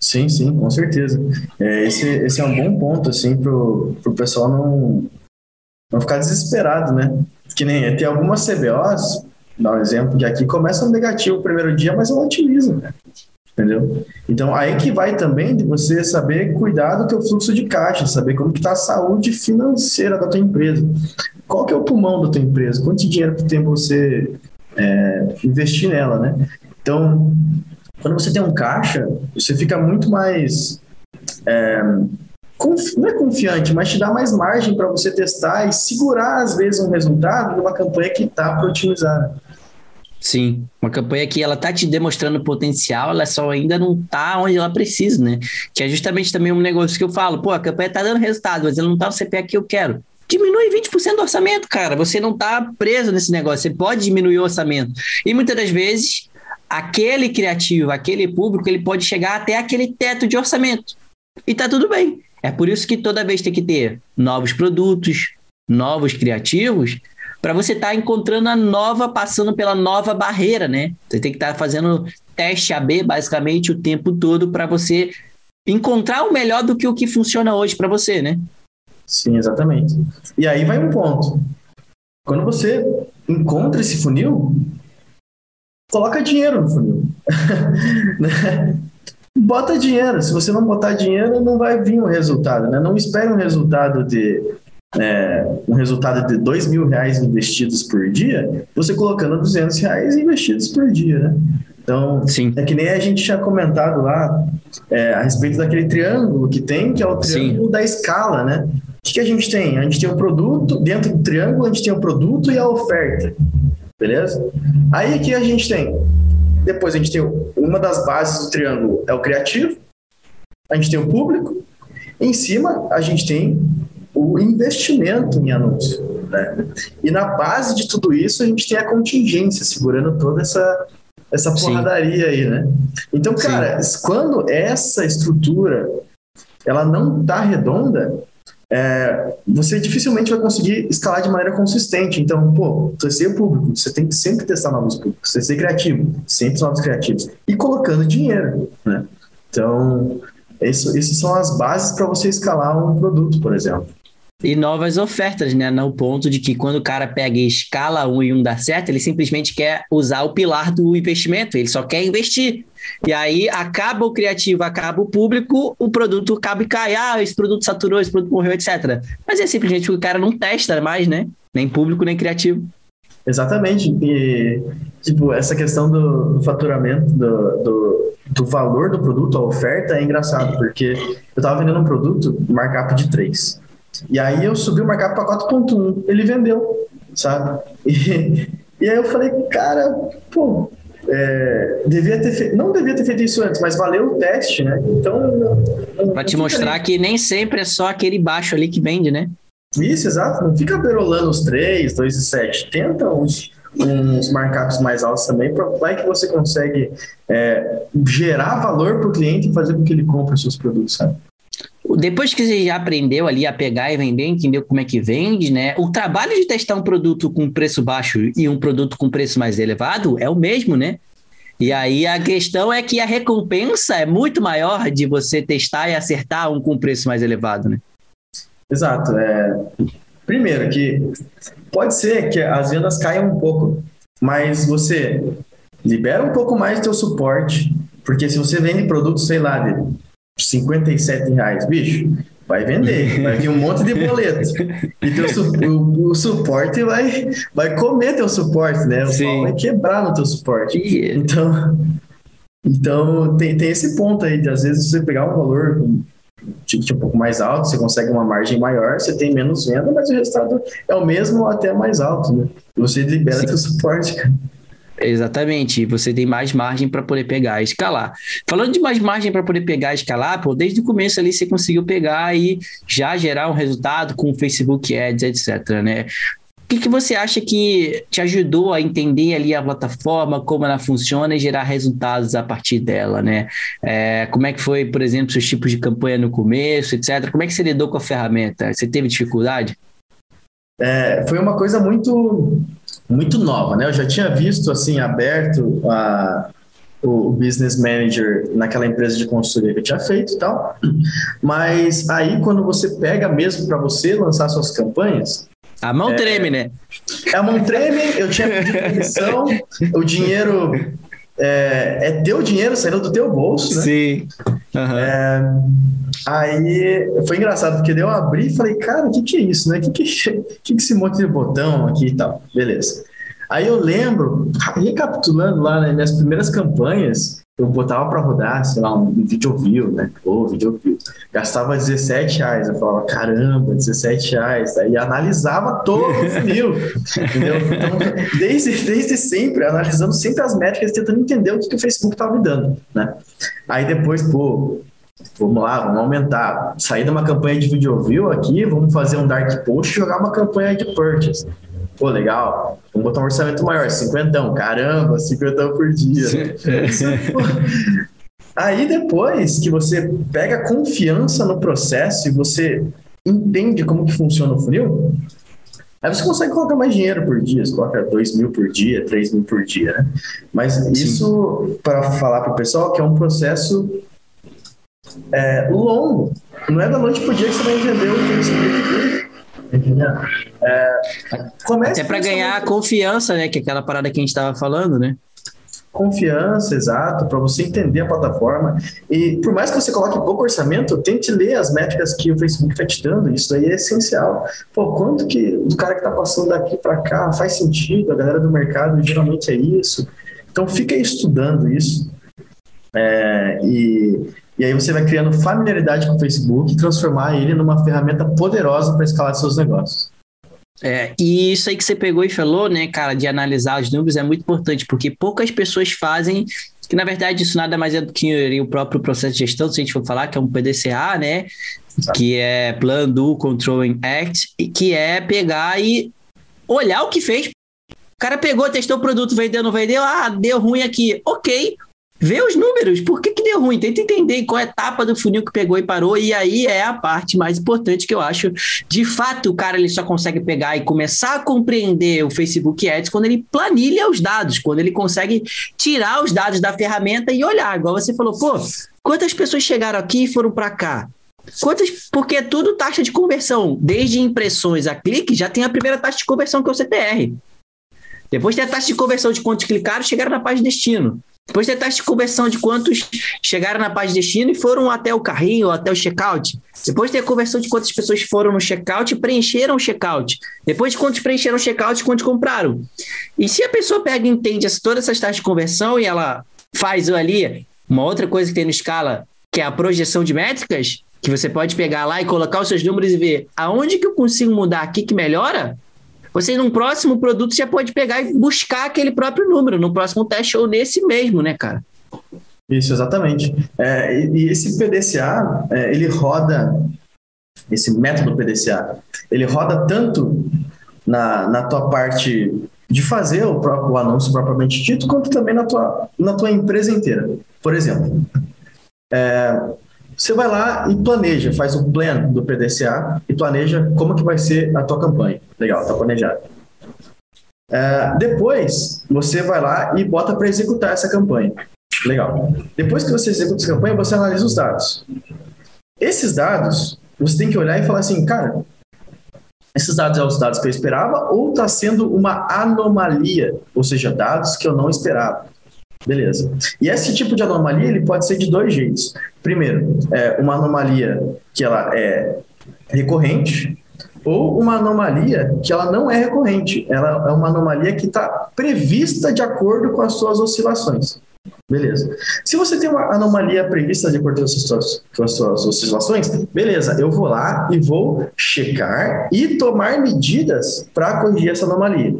[SPEAKER 2] Sim, sim, com certeza. É, esse, esse é um bom ponto, assim, pro, pro pessoal não, não ficar desesperado, né? Que nem tem algumas CBOs, dá um exemplo, que aqui começam negativo o primeiro dia, mas ela otimiza, né? Entendeu? Então aí que vai também de você saber cuidar do teu fluxo de caixa, saber como está a saúde financeira da tua empresa. Qual que é o pulmão da tua empresa? Quanto dinheiro tem você é, investir nela, né? Então, quando você tem um caixa, você fica muito mais é, não é confiante, mas te dá mais margem para você testar e segurar às vezes um resultado de uma campanha que está para otimizar.
[SPEAKER 1] Sim, uma campanha que ela tá te demonstrando potencial, ela só ainda não tá onde ela precisa, né? Que é justamente também um negócio que eu falo, pô, a campanha tá dando resultado, mas ela não tá no CPA que eu quero. Diminui 20% do orçamento, cara. Você não tá preso nesse negócio, você pode diminuir o orçamento. E muitas das vezes, aquele criativo, aquele público, ele pode chegar até aquele teto de orçamento. E tá tudo bem. É por isso que toda vez tem que ter novos produtos, novos criativos, para você estar tá encontrando a nova, passando pela nova barreira, né? Você tem que estar tá fazendo teste AB basicamente o tempo todo para você encontrar o melhor do que o que funciona hoje para você, né?
[SPEAKER 2] Sim, exatamente. E aí vai um ponto. Quando você encontra esse funil, coloca dinheiro no funil. Né? Bota dinheiro. Se você não botar dinheiro, não vai vir um resultado. Né? Não espere um resultado de é, um resultado de dois mil reais investidos por dia, você colocando 200 reais investidos por dia, né? Então, Sim. é que nem a gente tinha comentado lá é, a respeito daquele triângulo que tem, que é o triângulo Sim. da escala, né? O que, que, a gente tem? A gente tem o produto, dentro do triângulo a gente tem o produto e a oferta, beleza? Aí aqui a gente tem, depois a gente tem uma das bases do triângulo é o criativo, a gente tem o público, em cima a gente tem o investimento em anúncio. Né? E na base de tudo isso, a gente tem a contingência segurando toda essa, essa porradaria Sim. aí, né? Então, cara, Sim. quando essa estrutura ela não está redonda, é, você dificilmente vai conseguir escalar de maneira consistente. Então, pô, você é público, você tem que sempre testar novos públicos, você ser criativo, sempre novos criativos, e colocando dinheiro, né? Então, isso, isso são as bases para você escalar um produto, por exemplo
[SPEAKER 1] e novas ofertas, né? No ponto de que quando o cara pega e escala um e um dá certo, ele simplesmente quer usar o pilar do investimento, ele só quer investir. E aí acaba o criativo, acaba o público, o produto acaba e cai. Ah, esse produto saturou, esse produto morreu, etc. Mas é simplesmente porque o cara não testa mais, né? Nem público, nem criativo.
[SPEAKER 2] Exatamente. E, tipo, essa questão do, do faturamento, do, do, do, valor do produto, a oferta, é engraçado, porque eu estava vendendo um produto, markup de 3. E aí eu subi o markup para 4.1, ele vendeu, sabe? E, e aí eu falei, cara, pô, é, devia ter fe... não devia ter feito isso antes, mas valeu o teste, né? Então.
[SPEAKER 1] Para te mostrar ali. que nem sempre é só aquele baixo ali que vende, né?
[SPEAKER 2] Isso, exato. Não fica perolando os 3, 2 e 7. Tenta uns, uns markups mais altos também, para vai que você consegue é, gerar valor para o cliente e fazer com que ele compre os seus produtos, sabe?
[SPEAKER 1] Depois que você já aprendeu ali a pegar e vender, entendeu como é que vende, né? O trabalho de testar um produto com preço baixo e um produto com preço mais elevado é o mesmo, né? E aí a questão é que a recompensa é muito maior de você testar e acertar um com preço mais elevado, né?
[SPEAKER 2] Exato. É... Primeiro que pode ser que as vendas caiam um pouco, mas você libera um pouco mais do seu suporte, porque se você vende produtos, sei lá, de 57 reais, bicho, vai vender, vai vir um monte de boleto. E teu, o, o, suporte vai, vai comer teu suporte, né? O Sim. pau vai quebrar no teu suporte. Então, então tem, tem esse ponto aí de às vezes você pegar um valor ticket um pouco mais alto, você consegue uma margem maior, você tem menos venda, mas o resultado é o mesmo ou até mais alto, né? Você libera Sim. teu suporte, cara.
[SPEAKER 1] Exatamente, você tem mais margem para poder pegar e escalar. Falando de mais margem para poder pegar e escalar, pô, desde o começo ali você conseguiu pegar e já gerar um resultado com o Facebook Ads, etc, né? O que, que você acha que te ajudou a entender ali a plataforma, como ela funciona e gerar resultados a partir dela, né? É, como é que foi, por exemplo, seus tipos de campanha no começo, etc. Como é que você lidou com a ferramenta? Você teve dificuldade?
[SPEAKER 2] É, foi uma coisa muito muito nova, né? Eu já tinha visto assim aberto a, o business manager naquela empresa de consultoria que eu tinha feito e tal, mas aí quando você pega mesmo para você lançar suas campanhas,
[SPEAKER 1] a mão é, treme, né?
[SPEAKER 2] A mão treme, eu tinha pedido o dinheiro é, é teu dinheiro saindo do teu bolso, né?
[SPEAKER 1] Sim.
[SPEAKER 2] Uhum. É, aí foi engraçado, porque eu abri e falei, cara, o que, que é isso, né? O que, que, que, que esse monte de botão aqui e tal? Beleza. Aí eu lembro, recapitulando lá nas minhas primeiras campanhas, eu botava para rodar, sei lá, um vídeo view, né? Pô, vídeo view. Gastava 17 reais. Eu falava, caramba, 17 reais. Aí analisava todo o funil, entendeu? Então, desde, desde sempre, analisando sempre as métricas, tentando entender o que, que o Facebook estava me dando, né? Aí depois, pô, vamos lá, vamos aumentar. Sair de uma campanha de vídeo view aqui, vamos fazer um dark post e jogar uma campanha de purchase. Pô, legal. Vamos botar um orçamento maior, 50, caramba, 50 por dia. Aí depois que você pega confiança no processo e você entende como que funciona o funil, aí você consegue colocar mais dinheiro por dia, você coloca 2 mil por dia, 3 mil por dia, né? Mas isso, para falar para o pessoal, que é um processo é, longo. Não é da noite pro dia que você vai entender o que você
[SPEAKER 1] é, Até para ganhar confiança, né? Que é aquela parada que a gente estava falando, né?
[SPEAKER 2] Confiança, exato, para você entender a plataforma. E por mais que você coloque pouco orçamento, tente ler as métricas que o Facebook está te dando. Isso aí é essencial. Pô, quanto que o cara que está passando daqui para cá faz sentido? A galera do mercado geralmente é isso. Então fica aí estudando isso. É, e e aí você vai criando familiaridade com o Facebook e transformar ele numa ferramenta poderosa para escalar seus negócios.
[SPEAKER 1] É, e isso aí que você pegou e falou, né, cara, de analisar os números é muito importante, porque poucas pessoas fazem, que na verdade isso nada mais é do que o próprio processo de gestão, se a gente for falar, que é um PDCA, né, que é Plan Do Control Act, que é pegar e olhar o que fez. O cara pegou, testou o produto, vendeu, não vendeu, ah, deu ruim aqui. Ok, Vê os números, por que, que deu ruim? Tenta entender qual é a etapa do funil que pegou e parou, e aí é a parte mais importante que eu acho. De fato, o cara ele só consegue pegar e começar a compreender o Facebook Ads quando ele planilha os dados, quando ele consegue tirar os dados da ferramenta e olhar. Igual você falou, pô, quantas pessoas chegaram aqui e foram para cá? Quantas, porque é tudo taxa de conversão, desde impressões a clique, já tem a primeira taxa de conversão que é o CTR. Depois tem a taxa de conversão de quantos clicaram chegaram na página de destino. Depois taxa de conversão de quantos chegaram na página de destino e foram até o carrinho, até o checkout. Depois tem a conversão de quantas pessoas foram no checkout e preencheram o checkout. Depois de quantos preencheram o checkout e quantos compraram. E se a pessoa pega e entende todas essas taxas de conversão e ela faz ali uma outra coisa que tem no escala, que é a projeção de métricas, que você pode pegar lá e colocar os seus números e ver aonde que eu consigo mudar aqui que melhora, você, num próximo produto, já pode pegar e buscar aquele próprio número, no próximo teste ou nesse mesmo, né, cara?
[SPEAKER 2] Isso, exatamente. É, e esse PDCA, é, ele roda, esse método PDCA, ele roda tanto na, na tua parte de fazer o próprio anúncio propriamente dito, quanto também na tua, na tua empresa inteira. Por exemplo, é, você vai lá e planeja, faz um plan do PDCA e planeja como que vai ser a tua campanha. Legal, está planejado. É, depois, você vai lá e bota para executar essa campanha. Legal. Depois que você executa essa campanha, você analisa os dados. Esses dados, você tem que olhar e falar assim, cara, esses dados são os dados que eu esperava ou está sendo uma anomalia, ou seja, dados que eu não esperava. Beleza. E esse tipo de anomalia ele pode ser de dois jeitos. Primeiro, é uma anomalia que ela é recorrente ou uma anomalia que ela não é recorrente. Ela é uma anomalia que está prevista de acordo com as suas oscilações. Beleza. Se você tem uma anomalia prevista de acordo com as, suas, com as suas oscilações, beleza, eu vou lá e vou checar e tomar medidas para corrigir essa anomalia.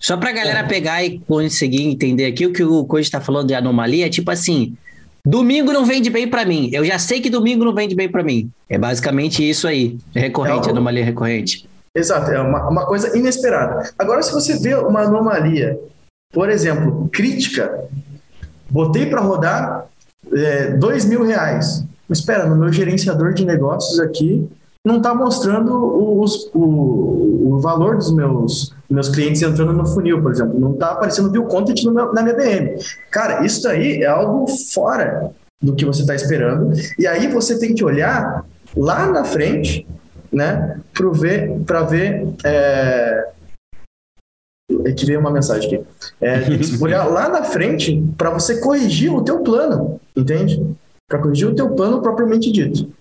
[SPEAKER 1] Só para a galera pegar e conseguir entender aqui o que o Coisa está falando de anomalia, é tipo assim, domingo não vende bem para mim. Eu já sei que domingo não vende bem para mim. É basicamente isso aí, é recorrente, é anomalia recorrente.
[SPEAKER 2] Exato, é uma, uma coisa inesperada. Agora, se você vê uma anomalia, por exemplo, crítica, botei para rodar é, dois mil reais. Espera, no meu gerenciador de negócios aqui, não está mostrando os, o, o valor dos meus, meus clientes entrando no funil, por exemplo. Não está aparecendo view content meu, na minha BM. Cara, isso aí é algo fora do que você está esperando. E aí você tem que olhar lá na frente, né, para ver, pra ver é... É que veio uma mensagem aqui. É, olhar lá na frente para você corrigir o teu plano, entende? Para corrigir o teu plano propriamente dito.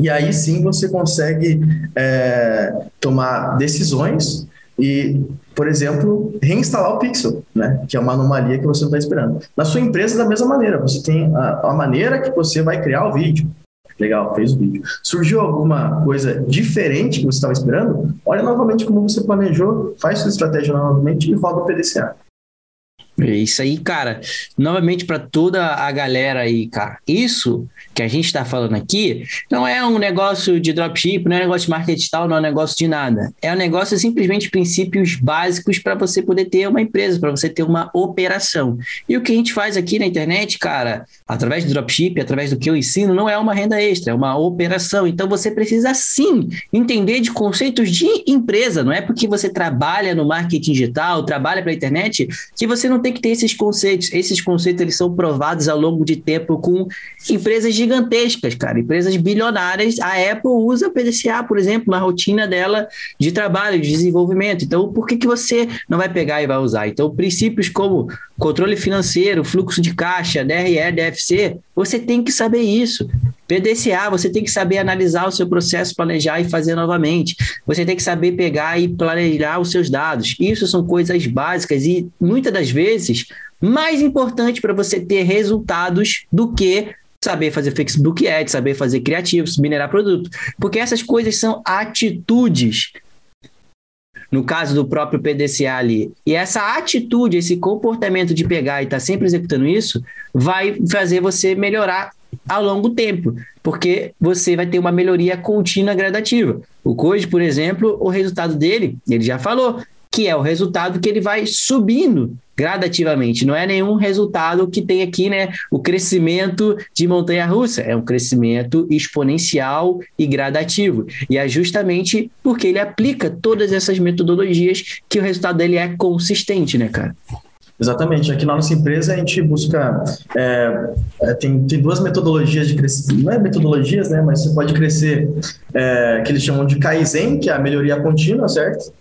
[SPEAKER 2] E aí sim você consegue é, tomar decisões e, por exemplo, reinstalar o pixel, né? que é uma anomalia que você não está esperando. Na sua empresa, da mesma maneira, você tem a, a maneira que você vai criar o vídeo. Legal, fez o vídeo. Surgiu alguma coisa diferente que você estava esperando? Olha novamente como você planejou, faz sua estratégia novamente e roda o PDCA.
[SPEAKER 1] É isso aí, cara. Novamente para toda a galera aí, cara. Isso que a gente está falando aqui não é um negócio de dropship, não é um negócio de marketing tal, não é um negócio de nada. É um negócio simplesmente princípios básicos para você poder ter uma empresa, para você ter uma operação. E o que a gente faz aqui na internet, cara, através do dropship, através do que eu ensino, não é uma renda extra, é uma operação. Então você precisa sim entender de conceitos de empresa. Não é porque você trabalha no marketing digital, trabalha para a internet, que você não tem que ter esses conceitos. Esses conceitos eles são provados ao longo de tempo com empresas gigantescas, cara, empresas bilionárias. A Apple usa PDCA, por exemplo, na rotina dela de trabalho, de desenvolvimento. Então, por que, que você não vai pegar e vai usar? Então, princípios como controle financeiro, fluxo de caixa, DRE, DFC, você tem que saber isso. PDCA, você tem que saber analisar o seu processo, planejar e fazer novamente. Você tem que saber pegar e planejar os seus dados. Isso são coisas básicas e muitas das vezes mais importante para você ter resultados do que saber fazer Facebook Ads, saber fazer criativos, minerar produto. Porque essas coisas são atitudes. No caso do próprio PDCA ali. E essa atitude, esse comportamento de pegar e estar tá sempre executando isso, vai fazer você melhorar ao longo do tempo, porque você vai ter uma melhoria contínua gradativa. O Code, por exemplo, o resultado dele, ele já falou, que é o resultado que ele vai subindo gradativamente. Não é nenhum resultado que tem aqui, né, o crescimento de montanha russa, é um crescimento exponencial e gradativo. E é justamente porque ele aplica todas essas metodologias que o resultado dele é consistente, né, cara?
[SPEAKER 2] Exatamente. Aqui na nossa empresa a gente busca. É, é, tem, tem duas metodologias de crescimento. Não é metodologias, né? Mas você pode crescer, é, que eles chamam de Kaizen, que é a melhoria contínua, certo?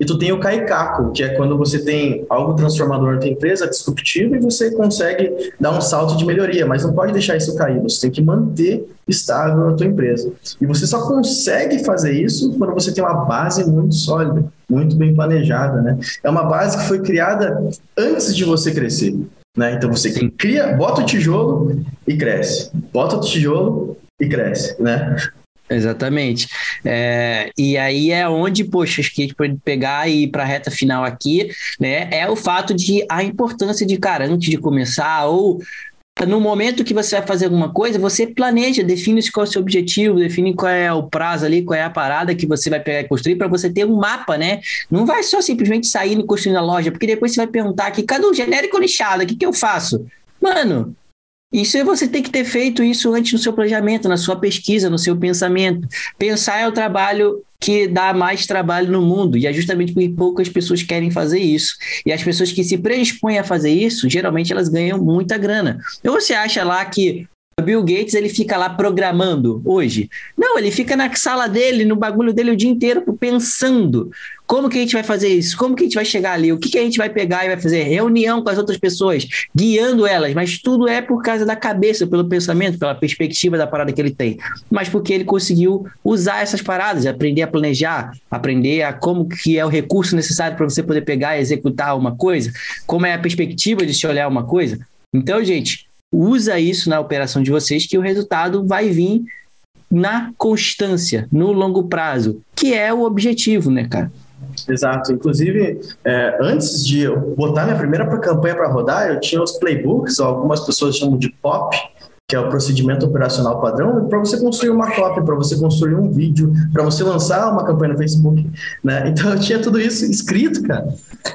[SPEAKER 2] E tu tem o Kaikaku, que é quando você tem algo transformador na tua empresa, disruptivo, e você consegue dar um salto de melhoria, mas não pode deixar isso cair, você tem que manter estável a tua empresa. E você só consegue fazer isso quando você tem uma base muito sólida, muito bem planejada, né? É uma base que foi criada antes de você crescer, né? Então você cria, bota o tijolo e cresce. Bota o tijolo e cresce, né?
[SPEAKER 1] Exatamente. É, e aí é onde, poxa, acho que a gente pode pegar e ir para a reta final aqui, né? É o fato de a importância de, cara, antes de começar, ou no momento que você vai fazer alguma coisa, você planeja, define qual é o seu objetivo, define qual é o prazo ali, qual é a parada que você vai pegar e construir para você ter um mapa, né? Não vai só simplesmente sair e construir na loja, porque depois você vai perguntar aqui, cadê o genérico lixado? O que, que eu faço? Mano, isso é você tem que ter feito isso antes no seu planejamento, na sua pesquisa, no seu pensamento. Pensar é o trabalho que dá mais trabalho no mundo, e é justamente porque poucas pessoas querem fazer isso. E as pessoas que se predispõem a fazer isso, geralmente elas ganham muita grana. Ou você acha lá que Bill Gates ele fica lá programando hoje. Não, ele fica na sala dele, no bagulho dele o dia inteiro pensando. Como que a gente vai fazer isso? Como que a gente vai chegar ali? O que, que a gente vai pegar e vai fazer? Reunião com as outras pessoas, guiando elas, mas tudo é por causa da cabeça, pelo pensamento, pela perspectiva da parada que ele tem. Mas porque ele conseguiu usar essas paradas, aprender a planejar, aprender a como que é o recurso necessário para você poder pegar e executar uma coisa, como é a perspectiva de se olhar uma coisa. Então, gente, usa isso na operação de vocês que o resultado vai vir na constância, no longo prazo, que é o objetivo, né, cara?
[SPEAKER 2] Exato. Inclusive, é, antes de eu botar minha primeira campanha para rodar, eu tinha os playbooks, algumas pessoas chamam de POP, que é o procedimento operacional padrão, para você construir uma cópia, para você construir um vídeo, para você lançar uma campanha no Facebook. Né? Então eu tinha tudo isso escrito, cara.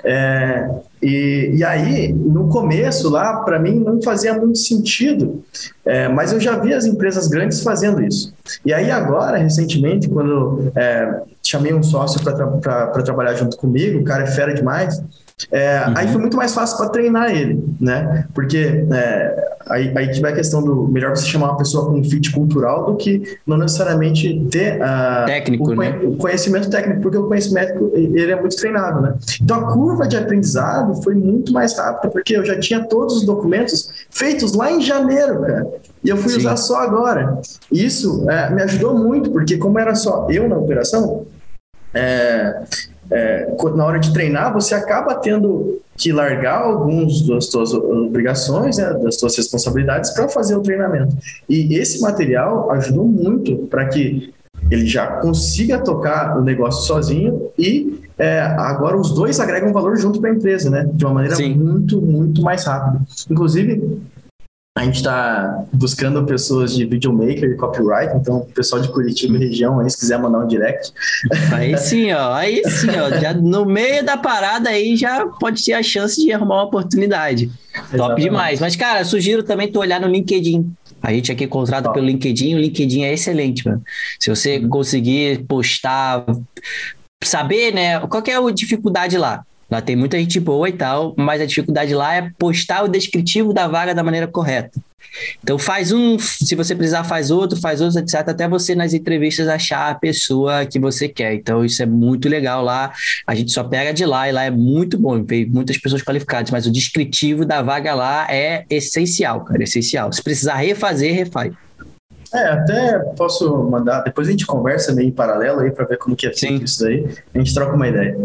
[SPEAKER 2] É, e, e aí, no começo lá, para mim não fazia muito sentido, é, mas eu já vi as empresas grandes fazendo isso. E aí agora, recentemente, quando é, chamei um sócio para tra trabalhar junto comigo, o cara é fera demais, é, uhum. Aí foi muito mais fácil para treinar ele, né? Porque é, aí, aí que vai a questão do melhor você chamar uma pessoa com um fit cultural do que não necessariamente ter uh,
[SPEAKER 1] técnico,
[SPEAKER 2] o,
[SPEAKER 1] né?
[SPEAKER 2] o conhecimento técnico, porque o conhecimento ele é muito treinado, né? Então a curva de aprendizado foi muito mais rápida, porque eu já tinha todos os documentos feitos lá em janeiro, cara. E eu fui Sim. usar só agora. Isso é, me ajudou muito, porque como era só eu na operação, é, é, na hora de treinar, você acaba tendo que largar alguns das suas obrigações, né, das suas responsabilidades para fazer o treinamento. E esse material ajudou muito para que ele já consiga tocar o negócio sozinho e é, agora os dois agregam valor junto para a empresa, né? De uma maneira Sim. muito, muito mais rápida. Inclusive, a gente está buscando pessoas de videomaker e copyright, então o pessoal de Curitiba e região, aí, se quiser mandar um direct.
[SPEAKER 1] Aí sim, ó, aí sim, ó, já no meio da parada aí já pode ter a chance de arrumar uma oportunidade. Exatamente. Top demais. Mas, cara, sugiro também tu olhar no LinkedIn. A gente aqui é contrata pelo LinkedIn, o LinkedIn é excelente, mano. Se você uhum. conseguir postar, saber, né, qual é a dificuldade lá? Lá tem muita gente boa e tal, mas a dificuldade lá é postar o descritivo da vaga da maneira correta. Então faz um, se você precisar faz outro, faz outro, etc, até você nas entrevistas achar a pessoa que você quer. Então isso é muito legal lá. A gente só pega de lá e lá é muito bom, tem muitas pessoas qualificadas, mas o descritivo da vaga lá é essencial, cara, é essencial. Se precisar refazer, refaz.
[SPEAKER 2] É, até posso mandar, depois a gente conversa meio em paralelo aí para ver como que é feito isso daí. A gente troca uma ideia.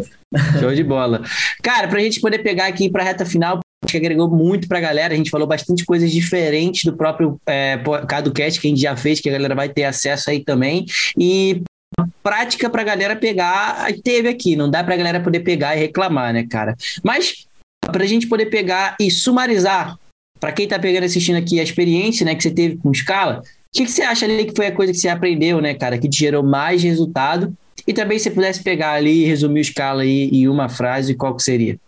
[SPEAKER 1] Show de bola. Cara, para a gente poder pegar aqui para reta final, que agregou muito para a galera. A gente falou bastante coisas diferentes do próprio é, CadoCast que a gente já fez, que a galera vai ter acesso aí também. E prática para a galera pegar, teve aqui. Não dá para a galera poder pegar e reclamar, né, cara? Mas para a gente poder pegar e sumarizar, para quem está pegando assistindo aqui a experiência né, que você teve com escala, o que, que você acha ali que foi a coisa que você aprendeu, né, cara, que te gerou mais resultado? E também se pudesse pegar ali e resumir o escala aí em uma frase, qual que seria?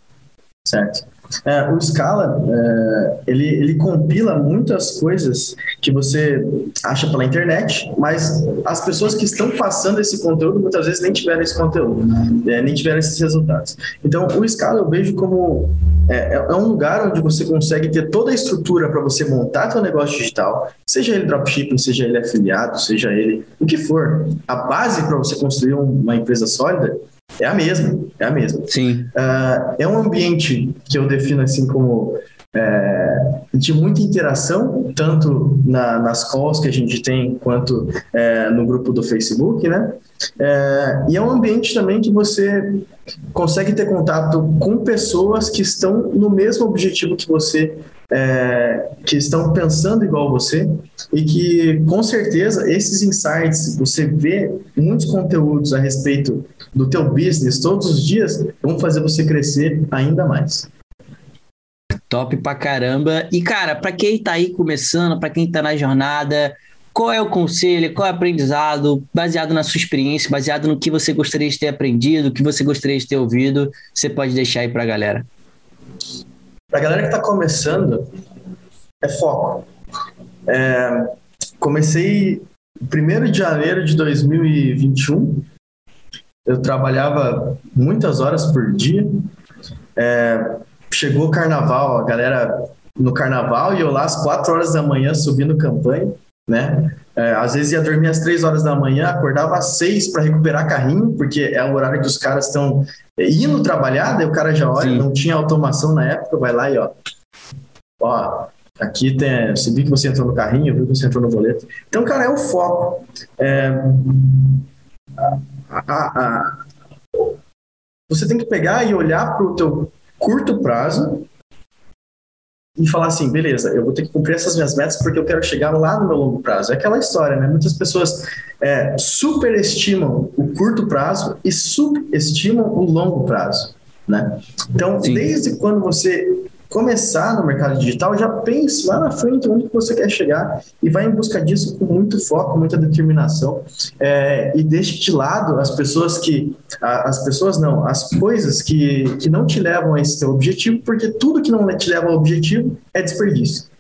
[SPEAKER 2] Certo. É, o Scala, é, ele, ele compila muitas coisas que você acha pela internet, mas as pessoas que estão passando esse conteúdo muitas vezes nem tiveram esse conteúdo, é, nem tiveram esses resultados. Então, o Scala eu vejo como é, é um lugar onde você consegue ter toda a estrutura para você montar seu negócio digital, seja ele dropshipping, seja ele afiliado, seja ele o que for. A base para você construir uma empresa sólida é a mesma, é a mesma.
[SPEAKER 1] Sim.
[SPEAKER 2] Uh, é um ambiente que eu defino assim como é, de muita interação, tanto na, nas calls que a gente tem, quanto é, no grupo do Facebook, né? É, e é um ambiente também que você consegue ter contato com pessoas que estão no mesmo objetivo que você, é, que estão pensando igual você, e que com certeza esses insights, você vê muitos conteúdos a respeito do teu business todos os dias, vão fazer você crescer ainda mais.
[SPEAKER 1] Top pra caramba. E, cara, para quem tá aí começando, para quem tá na jornada, qual é o conselho, qual é o aprendizado, baseado na sua experiência, baseado no que você gostaria de ter aprendido, o que você gostaria de ter ouvido, você pode deixar aí pra galera?
[SPEAKER 2] Pra galera que tá começando, é foco. É, comecei 1 de janeiro de 2021, eu trabalhava muitas horas por dia, é, chegou o carnaval, a galera no carnaval e eu lá às quatro horas da manhã subindo campanha, né? É, às vezes ia dormir às três horas da manhã, acordava às seis para recuperar carrinho, porque é o horário que os caras estão indo trabalhar, daí o cara já olha, Sim. não tinha automação na época, vai lá e ó, ó, aqui tem, você viu que você entrou no carrinho, eu vi que você entrou no boleto. Então, cara, é o foco. É, a, a, a, você tem que pegar e olhar para o teu curto prazo e falar assim, beleza, eu vou ter que cumprir essas minhas metas porque eu quero chegar lá no meu longo prazo. É aquela história, né? Muitas pessoas é, superestimam o curto prazo e subestimam o longo prazo, né? Então, Sim. desde quando você começar no mercado digital, já pense lá na frente onde você quer chegar e vai em busca disso com muito foco, muita determinação é, e deixe de lado as pessoas que, as pessoas não, as coisas que, que não te levam a esse seu objetivo, porque tudo que não te leva ao objetivo é desperdício.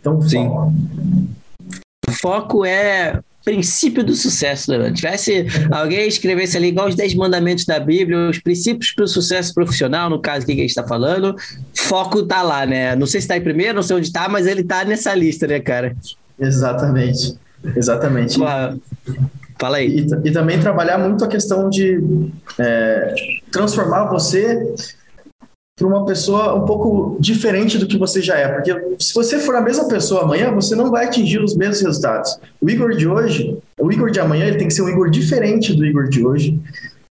[SPEAKER 2] Então,
[SPEAKER 1] Sim. foco. O foco é princípio do sucesso, né? Tivesse alguém escrevesse ali igual os 10 mandamentos da Bíblia, os princípios para o sucesso profissional, no caso que a gente está falando, foco tá lá, né? Não sei se está em primeiro, não sei onde está, mas ele está nessa lista, né, cara?
[SPEAKER 2] Exatamente. Exatamente.
[SPEAKER 1] Fala aí.
[SPEAKER 2] E, e, também trabalhar muito a questão de é, transformar você para uma pessoa um pouco diferente do que você já é. Porque se você for a mesma pessoa amanhã, você não vai atingir os mesmos resultados. O Igor de hoje, o Igor de amanhã, ele tem que ser um Igor diferente do Igor de hoje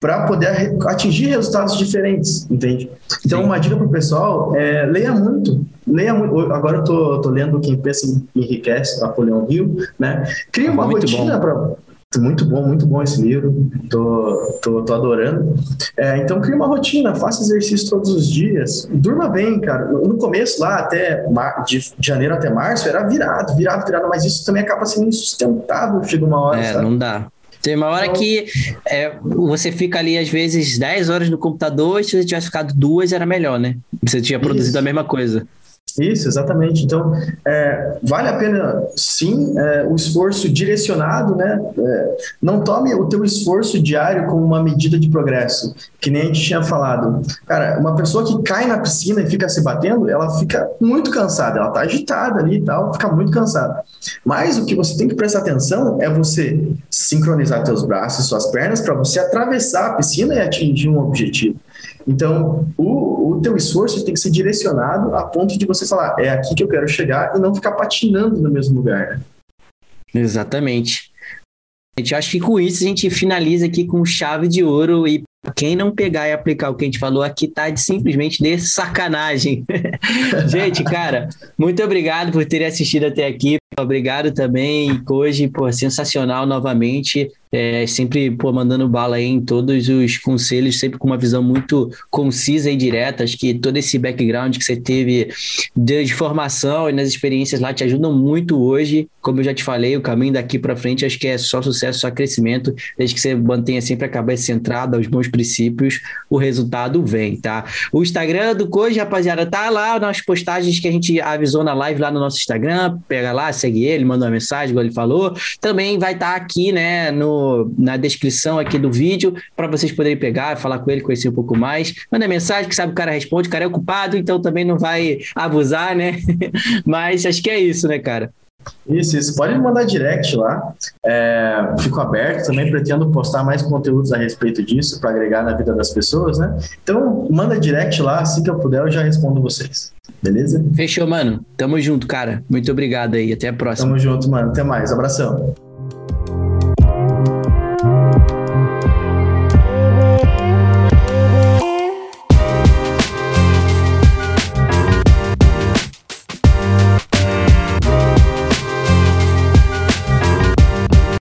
[SPEAKER 2] para poder atingir resultados diferentes, entende? Então, Sim. uma dica para o pessoal é leia muito. Leia muito. Agora eu tô, tô lendo Quem Pensa Enriquece, Napoleão Hill, né? Cria uma rotina para muito bom, muito bom esse livro. Tô, tô, tô adorando. É, então, crie uma rotina, faça exercício todos os dias. Durma bem, cara. No começo, lá até de, janeiro até março, era virado, virado, virado, mas isso também acaba sendo insustentável. Chega uma hora.
[SPEAKER 1] É,
[SPEAKER 2] sabe?
[SPEAKER 1] não dá. Tem uma hora então que é, você fica ali, às vezes, 10 horas no computador, se você tivesse ficado duas, era melhor, né? Você tinha produzido Isso. a mesma coisa.
[SPEAKER 2] Isso, exatamente. Então, é, vale a pena, sim, é, o esforço direcionado, né? É, não tome o teu esforço diário como uma medida de progresso, que nem a gente tinha falado. Cara, uma pessoa que cai na piscina e fica se batendo, ela fica muito cansada, ela tá agitada ali e tal, fica muito cansada. Mas o que você tem que prestar atenção é você sincronizar teus braços e suas pernas para você atravessar a piscina e atingir um objetivo. Então, o, o teu esforço tem que ser direcionado a ponto de você falar, é aqui que eu quero chegar e não ficar patinando no mesmo lugar. Né?
[SPEAKER 1] Exatamente. A gente acha que com isso a gente finaliza aqui com chave de ouro e quem não pegar e aplicar o que a gente falou aqui tá de, simplesmente de sacanagem. gente, cara, muito obrigado por terem assistido até aqui. Obrigado também, hoje, pô, sensacional novamente. É, sempre pô, mandando bala em todos os conselhos, sempre com uma visão muito concisa e direta. Acho que todo esse background que você teve de formação e nas experiências lá te ajudam muito hoje. Como eu já te falei, o caminho daqui para frente acho que é só sucesso, só crescimento. Desde que você mantenha sempre a cabeça centrada aos bons princípios, o resultado vem, tá? O Instagram do Coach, rapaziada, tá lá nas postagens que a gente avisou na live lá no nosso Instagram. Pega lá, segue ele, manda uma mensagem, igual ele falou. Também vai estar tá aqui, né, no, na descrição aqui do vídeo, para vocês poderem pegar, falar com ele, conhecer um pouco mais. Manda mensagem, que sabe o cara responde, o cara é ocupado, então também não vai abusar, né? Mas acho que é isso, né, cara?
[SPEAKER 2] Isso, isso. Pode me mandar direct lá. É, fico aberto também, pretendo postar mais conteúdos a respeito disso para agregar na vida das pessoas, né? Então, manda direct lá, assim que eu puder, eu já respondo vocês. Beleza?
[SPEAKER 1] Fechou, mano. Tamo junto, cara. Muito obrigado aí. Até a próxima.
[SPEAKER 2] Tamo junto, mano. Até mais. Abração.